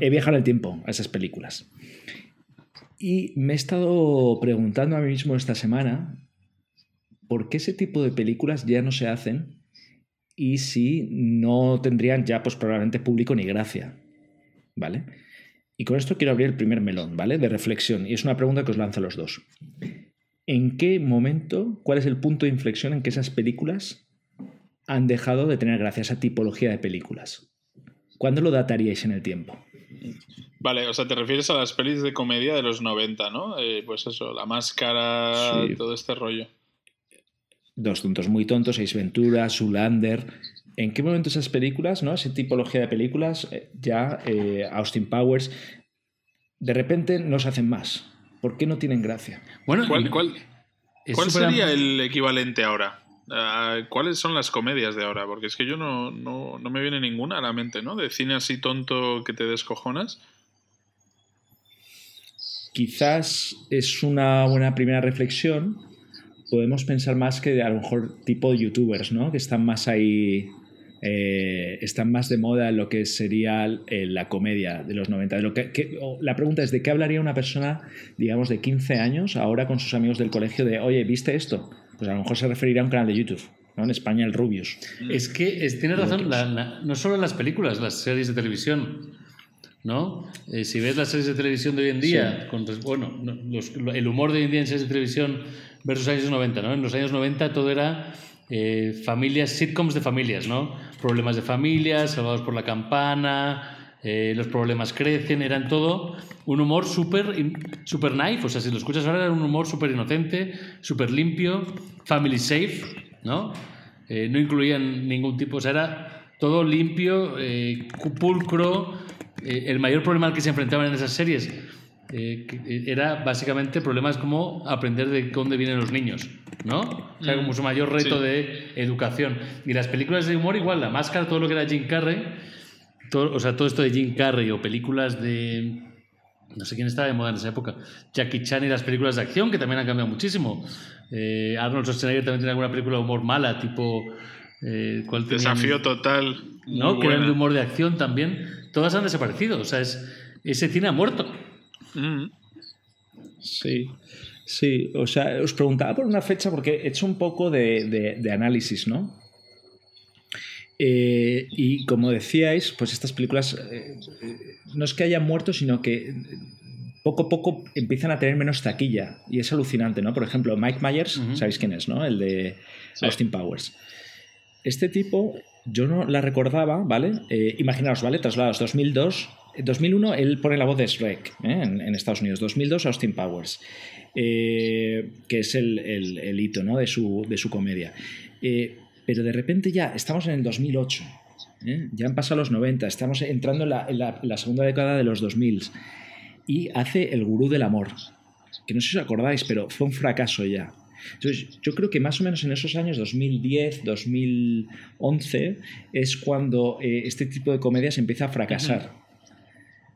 he viajado el tiempo a esas películas. Y me he estado preguntando a mí mismo esta semana por qué ese tipo de películas ya no se hacen y si no tendrían ya pues probablemente público ni gracia. ¿Vale? Y con esto quiero abrir el primer melón, ¿vale? De reflexión. Y es una pregunta que os lanzo a los dos. ¿En qué momento, cuál es el punto de inflexión en que esas películas han dejado de tener gracia, esa tipología de películas? ¿Cuándo lo dataríais en el tiempo? Vale, o sea, te refieres a las pelis de comedia de los 90, ¿no? Eh, pues eso, la máscara, todo este rollo. Dos tontos muy tontos, Seis Ventura, Zulander. ¿En qué momento esas películas, ¿no? Esa tipología de películas, eh, ya eh, Austin Powers, de repente no se hacen más? ¿Por qué no tienen gracia? Bueno, ¿cuál, cuál, sería el equivalente ahora? Ah, ¿Cuáles son las comedias de ahora? Porque es que yo no, no, no, me viene ninguna a la mente, ¿no? De cine así tonto que te descojonas. Quizás es una buena primera reflexión. Podemos pensar más que a lo mejor tipo de youtubers, ¿no? Que están más ahí eh, están más de moda en lo que sería eh, la comedia de los 90. lo que, la pregunta es, ¿de qué hablaría una persona, digamos, de 15 años ahora con sus amigos del colegio de, oye, ¿viste esto? Pues a lo mejor se referiría a un canal de YouTube. ¿no? En España el Rubius. Es que tienes razón, no solo las películas, las series de televisión. ¿no? Eh, si ves las series de televisión de hoy en día, con, bueno, el humor de hoy en día en series de televisión versus años 90, ¿no? En los años 90 todo era eh, familias, sitcoms de familias, ¿no? Problemas de familias, salvados por la campana, eh, los problemas crecen, eran todo un humor súper super knife, o sea, si lo escuchas ahora era un humor súper inocente, súper limpio, family safe, ¿no? Eh, no incluían ningún tipo, o sea, era todo limpio, pulcro. el mayor problema al que se enfrentaban en esas series eh, era básicamente problemas como aprender de dónde vienen los niños, ¿no? O sea, como su mayor reto de educación. Y las películas de humor, igual, la máscara, todo lo que era Jim Carrey, todo, o sea, todo esto de Jim Carrey o películas de. No sé quién estaba de moda en esa época. Jackie Chan y las películas de acción, que también han cambiado muchísimo. Eh, Arnold Schwarzenegger también tiene alguna película de humor mala, tipo. Eh, Desafío total. ¿No? Que eran de humor de acción también. Todas han desaparecido. O sea, es, ese cine ha muerto. Sí, sí. O sea, os preguntaba por una fecha porque he hecho un poco de, análisis, ¿no? Eh, y como decíais, pues estas películas eh, no es que hayan muerto, sino que poco a poco empiezan a tener menos taquilla. Y es alucinante, ¿no? Por ejemplo, Mike Myers, ¿sabéis quién es, no? El de Austin Powers. Este tipo, yo no la recordaba, ¿vale? Eh, imaginaos, ¿vale? Traslados 2002 2001 él pone la voz de Shrek ¿eh? en, Estados Unidos. 2002 Austin Powers, eh, que es el, hito ¿no? de, su, de su comedia. Eh, pero de repente ya estamos en el 2008. Ya han pasado los 90, estamos entrando en la, segunda década de los 2000 y hace El Gurú del Amor, que no sé si os acordáis, pero fue un fracaso ya. Entonces, yo creo que más o menos en esos años, 2010, 2011, es cuando este tipo de comedia se empieza a fracasar.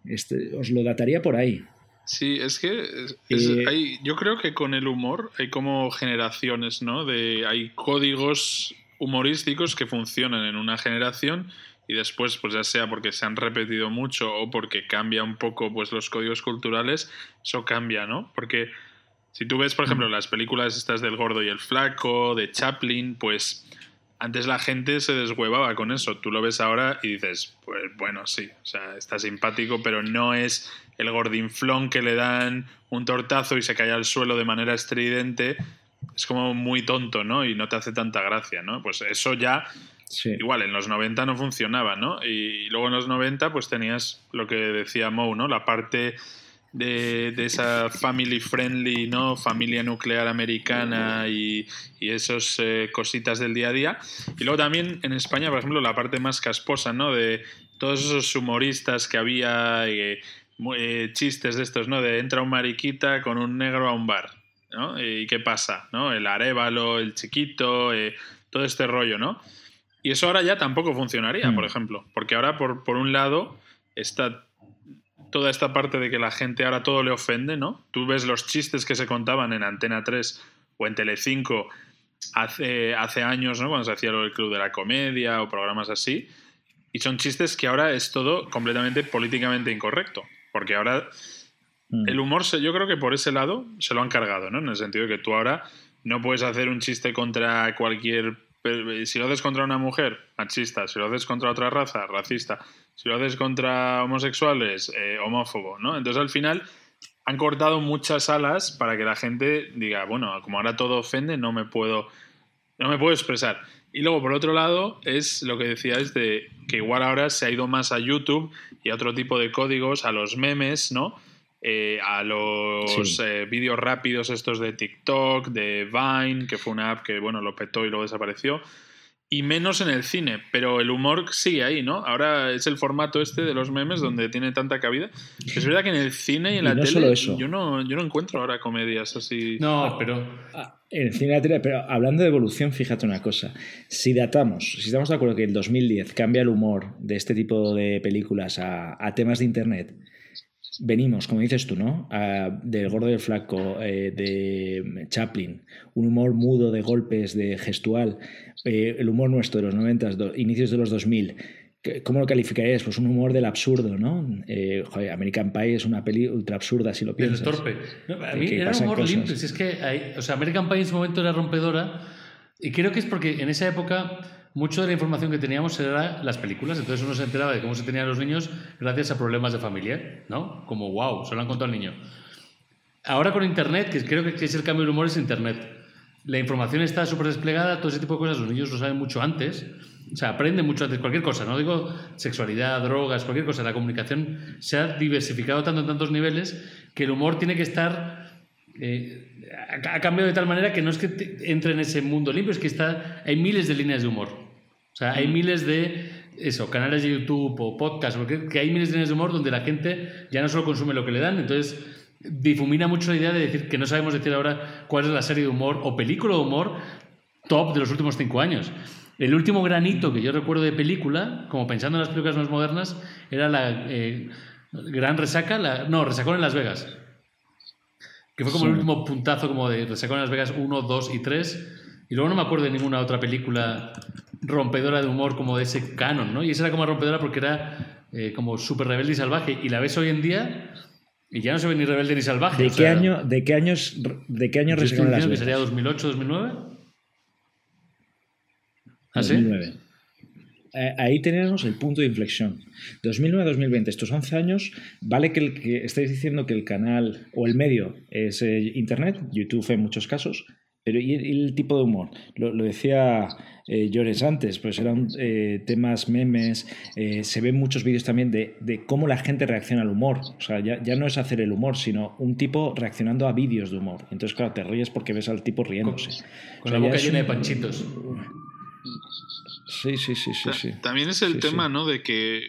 Este, os lo dataría por ahí. Sí, es que eh, yo creo que con el humor hay como generaciones, ¿no? De, hay códigos humorísticos que funcionan en una generación y después, pues ya sea porque se han repetido mucho o porque cambia un poco pues los códigos culturales, eso cambia, ¿no? Porque si tú ves, por ejemplo, mm. las películas estas del gordo y el flaco, de Chaplin, pues antes la gente se deshuevaba con eso. Tú lo ves ahora y dices, pues bueno, sí, o sea, está simpático, pero no es el gordinflón que le dan un tortazo y se cae al suelo de manera estridente. Es como muy tonto, ¿no? Y no te hace tanta gracia, ¿no? Pues eso ya, igual, en los 90 no funcionaba, ¿no? Y luego en los 90 pues tenías lo que decía Moe, ¿no? La parte de, esa family friendly, ¿no? Familia nuclear americana y, y esos eh, cositas del día a día. Y luego también en España, por ejemplo, la parte más casposa, ¿no? De todos esos humoristas que había, eh, eh, chistes de estos, ¿no? De entra un mariquita con un negro a un bar, ¿no? ¿Y qué pasa? ¿no? El arévalo, el chiquito, todo este rollo, ¿no? Y eso ahora ya tampoco funcionaría, por mm. ejemplo, porque ahora por, por un lado está toda esta parte de que la gente ahora todo le ofende, ¿no? Tú ves los chistes que se contaban en Antena 3 o en Telecinco hace, hace años, ¿no? Cuando se hacía del Club de la Comedia o programas así. Y son chistes que ahora es todo completamente políticamente incorrecto. Porque ahora mm. el humor, yo creo que por ese lado se lo han cargado, ¿no? En el sentido de que tú ahora no puedes hacer un chiste contra cualquier... Si lo haces contra una mujer, machista. Si lo haces contra otra raza, racista si lo haces contra homosexuales, eh, homófobo, ¿no? Entonces al final han cortado muchas alas para que la gente diga, bueno, como ahora todo ofende, no me puedo, no me puedo expresar. Y luego, por otro lado, es lo que decías de que igual ahora se ha ido más a YouTube y a otro tipo de códigos, a los memes, ¿no? Eh, a los eh, vídeos rápidos estos de TikTok, de Vine, que fue una app que, bueno, lo petó y luego desapareció y menos en el cine, pero el humor sigue ahí, ¿no? Ahora es el formato este de los memes donde tiene tanta cabida. Es verdad que en el cine y en la tele Yo, no, yo no encuentro ahora comedias así. No, pero... Ah, en el cine y la tele, pero hablando de evolución, fíjate una cosa. Si datamos, si estamos de acuerdo que en 2010 cambia el humor de este tipo de películas a, a temas de Internet, venimos, como dices tú, ¿no? del gordo y el flaco, eh, de Chaplin, un humor mudo de golpes, de gestual, eh, el humor nuestro de los 90, inicios de los 2000. ¿Cómo lo calificarías? Pues un humor del absurdo, ¿no? Eh, American Pie es una peli ultra absurda, si lo piensas. torpe. a mí era un humor limpio. es que o sea, American Pie en su momento era rompedora y creo que es porque en esa época mucho de la información que teníamos era las películas, entonces uno se enteraba de cómo se tenían los niños gracias a problemas de familia, ¿no? Como, wow, se lo han contado al niño. Ahora con Internet, que creo que es el cambio del humor, es Internet. La información está súper desplegada, todo ese tipo de cosas, los niños lo saben mucho antes, o sea, aprenden mucho antes, cualquier cosa, no digo sexualidad, drogas, cualquier cosa, la comunicación se ha diversificado tanto en tantos niveles que el humor tiene que estar... Eh, ha cambiado de tal manera que no es que entre en ese mundo limpio, es que está, hay miles de líneas de humor. O sea, hay miles de eso, canales de YouTube o podcasts, porque que hay miles de líneas de humor donde la gente ya no solo consume lo que le dan, entonces difumina mucho la idea de decir que no sabemos decir ahora cuál es la serie de humor o película de humor top de los últimos cinco años. El último granito que yo recuerdo de película, como pensando en las películas más modernas, era la eh, Gran Resaca, la, no, Resacón en Las Vegas. Que fue como el último puntazo como de Resacón en Las Vegas 1, 2 y 3. Y luego no me acuerdo de ninguna otra película rompedora de humor como de ese canon, ¿no? Y esa era como rompedora porque era eh, como súper rebelde y salvaje. Y la ves hoy en día y ya no se ve ni rebelde ni salvaje. ¿De, qué, año, de qué años, de qué Resacón Las Vegas? que sería 2008, 2009. ¿Ah, 2009. Eh, ahí tenemos el punto de inflexión. 2009-2020, estos 11 años, vale que, el, que estáis diciendo que el canal o el medio es eh, Internet, YouTube en muchos casos, pero ¿y el, tipo de humor? Lo, decía eh, Llores antes, pues eran eh, temas, memes, se ven muchos vídeos también de, de, cómo la gente reacciona al humor. O sea, ya, ya, no es hacer el humor, sino un tipo reaccionando a vídeos de humor. Entonces, claro, te ríes porque ves al tipo riéndose. Con, la boca llena de panchitos. Sí, sí, sí, sí. sí. También es el tema, ¿no? De que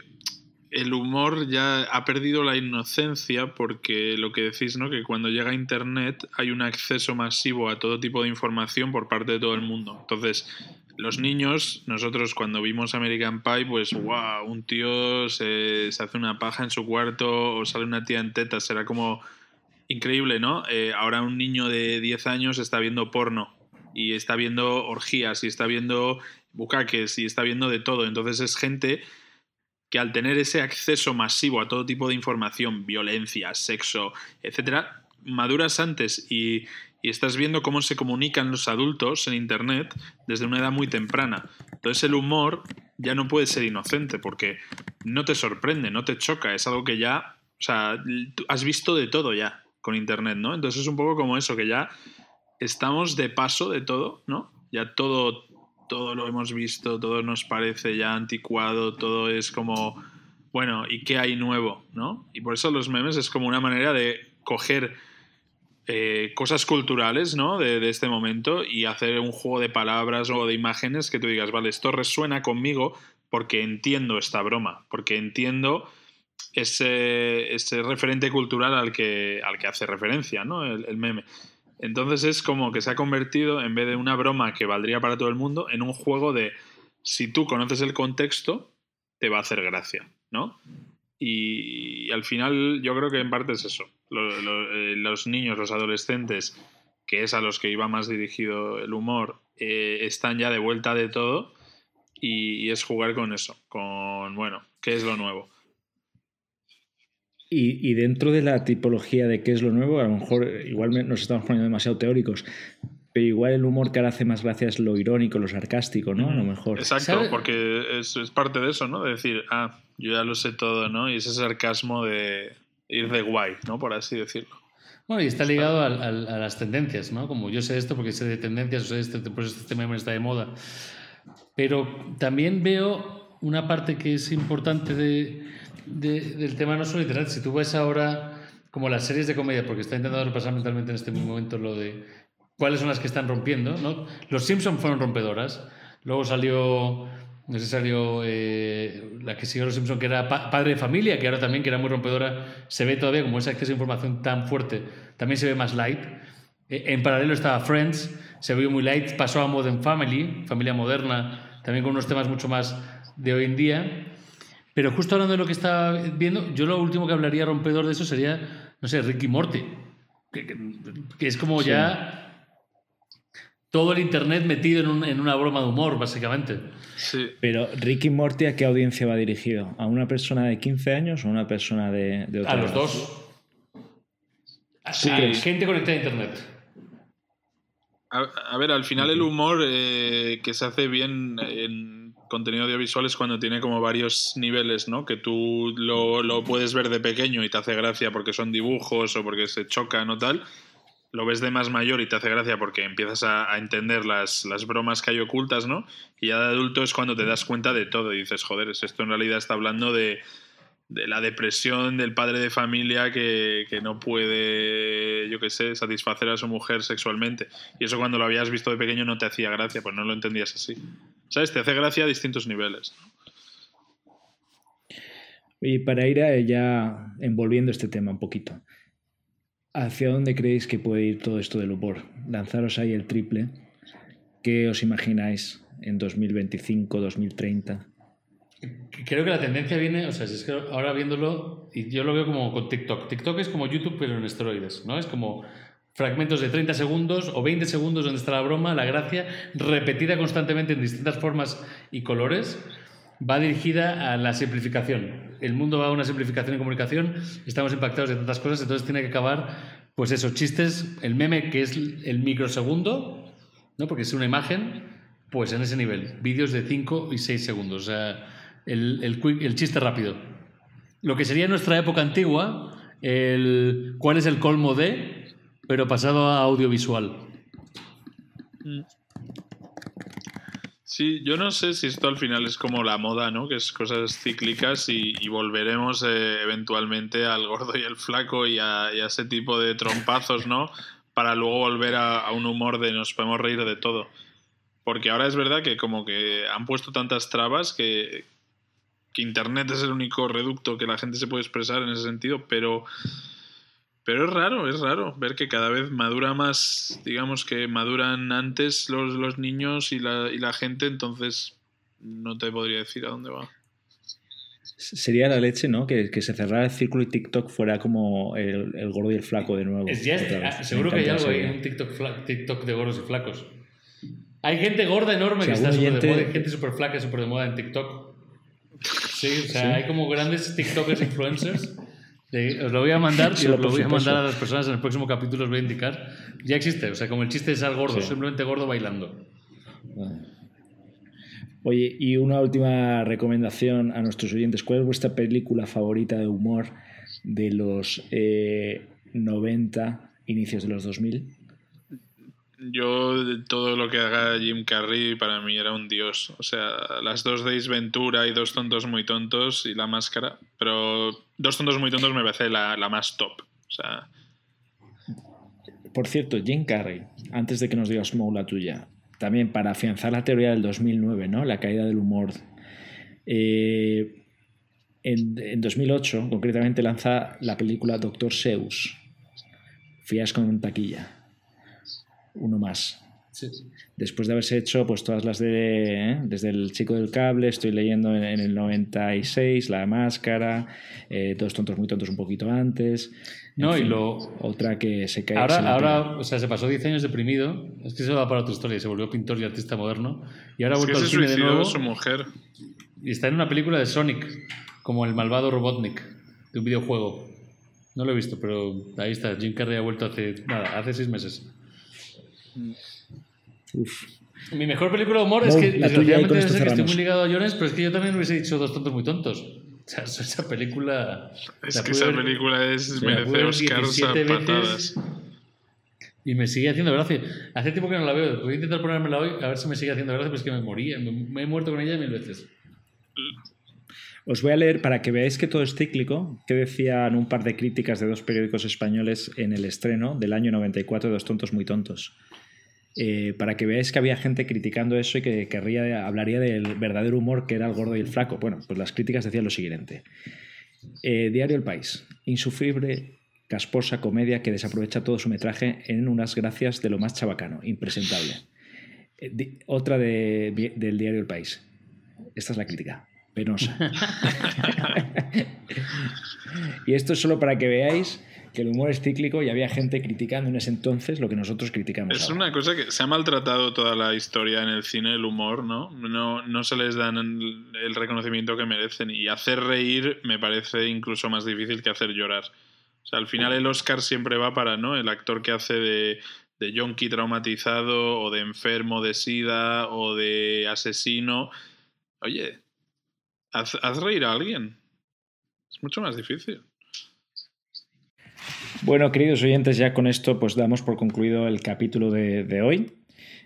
el humor ya ha perdido la inocencia porque lo que decís, ¿no? Que cuando llega Internet hay un acceso masivo a todo tipo de información por parte de todo el mundo. Entonces, los niños, nosotros cuando vimos American Pie, pues, wow, un tío se, hace una paja en su cuarto o sale una tía en tetas, será como increíble, ¿no? Eh, ahora un niño de 10 años está viendo porno y está viendo orgías y está viendo bucaques y está viendo de todo. Entonces es gente que al tener ese acceso masivo a todo tipo de información, violencia, sexo, etcétera, maduras antes y, estás viendo cómo se comunican los adultos en Internet desde una edad muy temprana. Entonces el humor ya no puede ser inocente porque no te sorprende, no te choca, es algo que ya, o sea, has visto de todo ya con Internet, ¿no? Entonces es un poco como eso, que ya estamos de paso de todo, ¿no? Ya todo todo lo hemos visto, todo nos parece ya anticuado, todo es como bueno, ¿y qué hay nuevo? ¿no? Y por eso los memes es como una manera de coger eh, cosas culturales ¿no? de, este momento y hacer un juego de palabras o de imágenes que tú digas, vale, esto resuena conmigo porque entiendo esta broma, porque entiendo ese, ese referente cultural al que, al que hace referencia ¿no? el, meme. Entonces es como que se ha convertido, en vez de una broma que valdría para todo el mundo, en un juego de si tú conoces el contexto, te va a hacer gracia, ¿no? Y, al final yo creo que en parte es eso. Eh, los, niños, los adolescentes, que es a los que iba más dirigido el humor, eh, están ya de vuelta de todo y, es jugar con eso, con, bueno, ¿qué es lo nuevo? Y, dentro de la tipología de qué es lo nuevo, a lo mejor igual nos estamos poniendo demasiado teóricos, pero igual el humor que ahora hace más gracia es lo irónico, lo sarcástico, ¿no? A lo mejor. Exacto, porque es, es, parte de eso, ¿no? De decir, ah, yo ya lo sé todo, ¿no? Y ese sarcasmo de, ir de guay, ¿no? Por así decirlo. Bueno, y está ligado a, las tendencias, ¿no? Como yo sé esto porque sé de tendencias, o sé este, por eso este tema está de moda. Pero también veo una parte que es importante de, del tema no solo literal. Si tú ves ahora como las series de comedia, porque está intentando repasar mentalmente en este momento lo de cuáles son las que están rompiendo, ¿no? Los Simpsons fueron rompedoras. Luego salió necesario eh, la que siguió Los Simpson, que era padre de familia, que ahora también, que era muy rompedora, se ve todavía como ese acceso a información tan fuerte, también se ve más light. Eh, en paralelo estaba Friends, se vio muy light, pasó a Modern Family, familia moderna, también con unos temas mucho más de hoy en día. Pero justo hablando de lo que estaba viendo, yo lo último que hablaría rompedor de eso sería, no sé, Ricky Morty, que, es como ya todo el internet metido en, una broma de humor, básicamente. Sí. Pero Ricky Morty, ¿a qué audiencia va dirigido? ¿A una persona de 15 años o a una persona de, de otra A los dos. A, gente conectada a internet. A, ver, al final el humor eh, que se hace bien en contenido audiovisual es cuando tiene como varios niveles, ¿no? Que tú lo, lo puedes ver de pequeño y te hace gracia porque son dibujos o porque se chocan o tal lo ves de más mayor y te hace gracia porque empiezas a, entender las, las, bromas que hay ocultas, ¿no? Y ya de adulto es cuando te das cuenta de todo y dices, joder, esto en realidad está hablando de, de la depresión del padre de familia que, que no puede, yo qué sé, satisfacer a su mujer sexualmente. Y eso cuando lo habías visto de pequeño no te hacía gracia, pues no lo entendías así. ¿Sabes? Te hace gracia a distintos niveles. Y para ir a ya envolviendo este tema un poquito. ¿Hacia dónde creéis que puede ir todo esto del humor? Lanzaros ahí el triple. ¿Qué os imagináis en 2025, 2030? Creo que la tendencia viene, o sea, es que ahora viéndolo, y yo lo veo como con TikTok. TikTok es como YouTube, pero en esteroides, ¿no? Es como fragmentos de 30 segundos o 20 segundos donde está la broma, la gracia, repetida constantemente en distintas formas y colores va dirigida a la simplificación. El mundo va a una simplificación en comunicación, estamos impactados de tantas cosas, entonces tiene que acabar, pues esos chistes, el meme que es el microsegundo, ¿no? porque es una imagen, pues en ese nivel, vídeos de 5 y 6 segundos, o sea, el, el, chiste rápido. Lo que sería nuestra época antigua, el cuál es el colmo de, pero pasado a audiovisual. Sí, yo no sé si esto al final es como la moda, ¿no? Que es cosas cíclicas y, volveremos eh, eventualmente al gordo y el flaco y a, ese tipo de trompazos, ¿no? Para luego volver a, un humor de nos podemos reír de todo. Porque ahora es verdad que como que han puesto tantas trabas que, que Internet es el único reducto que la gente se puede expresar en ese sentido, pero pero es raro, es raro ver que cada vez madura más, digamos que maduran antes los, los niños y la, y la gente, entonces no te podría decir a dónde va. Sería la leche, ¿no? Que, que, se cerrara el círculo y TikTok fuera como el, el gordo y el flaco de nuevo. Es, ya ah, seguro que hay algo ahí, un TikTok, TikTok de gordos y flacos. Hay gente gorda enorme que está súper de moda, hay gente súper flaca súper de moda en TikTok. Sí, o sea, hay como grandes TikTokers influencers os lo voy a mandar y os lo voy a mandar a las personas en el próximo capítulo, os voy a indicar. Ya existe, o sea, como el chiste es al gordo, simplemente gordo bailando. Oye, y una última recomendación a nuestros oyentes. ¿Cuál es vuestra película favorita de humor de los 90, eh, inicios de los 2000? Yo todo lo que haga Jim Carrey para mí era un dios. O sea, las dos de Ventura y dos tontos muy tontos y la máscara. Pero dos tontos muy tontos me parece la, la más top. O sea. Por cierto, Jim Carrey, antes de que nos digas Mo la tuya, también para afianzar la teoría del 2009, ¿no? La caída del humor. Eh, en, en 2008, concretamente, lanza la película Doctor Seuss. Fiasco en taquilla uno más. Después de haberse hecho pues todas las de... ¿eh? Desde el chico del cable, estoy leyendo en, el 96, La Máscara, eh, Dos tontos muy tontos un poquito antes. No, y lo... Otra que se cae... Ahora, ahora o sea, se pasó 10 años deprimido, es que eso va para otra historia, se volvió pintor y artista moderno, y ahora ha vuelto al cine de nuevo. su mujer. Y está en una película de Sonic, como el malvado Robotnik, de un videojuego. No lo he visto, pero ahí está. Jim Carrey ha vuelto hace, nada, hace seis meses. Mi mejor película de humor es que, desgraciadamente, que estoy muy ligado a Jones, pero es que yo también hubiese dicho Dos tontos muy tontos. O sea, esa película... Es que esa película es, merece Oscars a patadas. Y me sigue haciendo gracia. Hace tiempo que no la veo. Voy a intentar ponérmela hoy a ver si me sigue haciendo gracia, pero es que me moría. Me, he muerto con ella mil veces. Os voy a leer para que veáis que todo es cíclico, que decían un par de críticas de dos periódicos españoles en el estreno del año 94 de Dos tontos muy tontos. Eh, para que veáis que había gente criticando eso y que querría, hablaría del verdadero humor que era el gordo y el flaco. Bueno, pues las críticas decían lo siguiente. Eh, Diario El País. Insufrible, casposa comedia que desaprovecha todo su metraje en unas gracias de lo más chabacano, impresentable. Eh, otra del Diario El País. Esta es la crítica. Penosa. y esto es solo para que veáis que el humor es cíclico y había gente criticando en ese entonces lo que nosotros criticamos. Es una cosa que se ha maltratado toda la historia en el cine, el humor, ¿no? No, no se les dan el, reconocimiento que merecen y hacer reír me parece incluso más difícil que hacer llorar. O sea, al final el Oscar siempre va para, ¿no? El actor que hace de, de yonki traumatizado o de enfermo de sida o de asesino. Oye, haz reír a alguien. Es mucho más difícil. Bueno, queridos oyentes, ya con esto pues damos por concluido el capítulo de, hoy.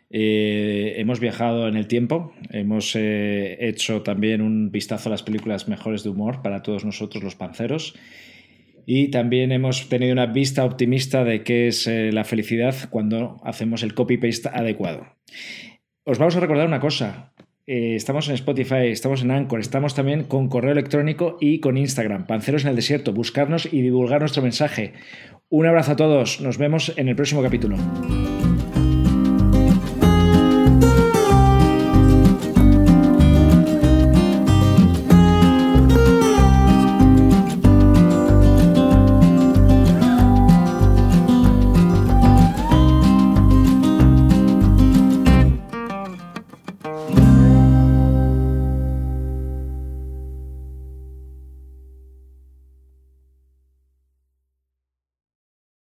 Eh, hemos viajado en el tiempo, hemos eh, hecho también un vistazo a las películas mejores de humor para todos nosotros los panceros y también hemos tenido una vista optimista de qué es eh, la felicidad cuando hacemos el copy-paste adecuado. Os vamos a recordar una cosa, eh, estamos en Spotify, estamos en Anchor, estamos también con correo electrónico y con Instagram. Panceros en el desierto, buscarnos y divulgar nuestro mensaje. Un abrazo a todos, nos vemos en el próximo capítulo.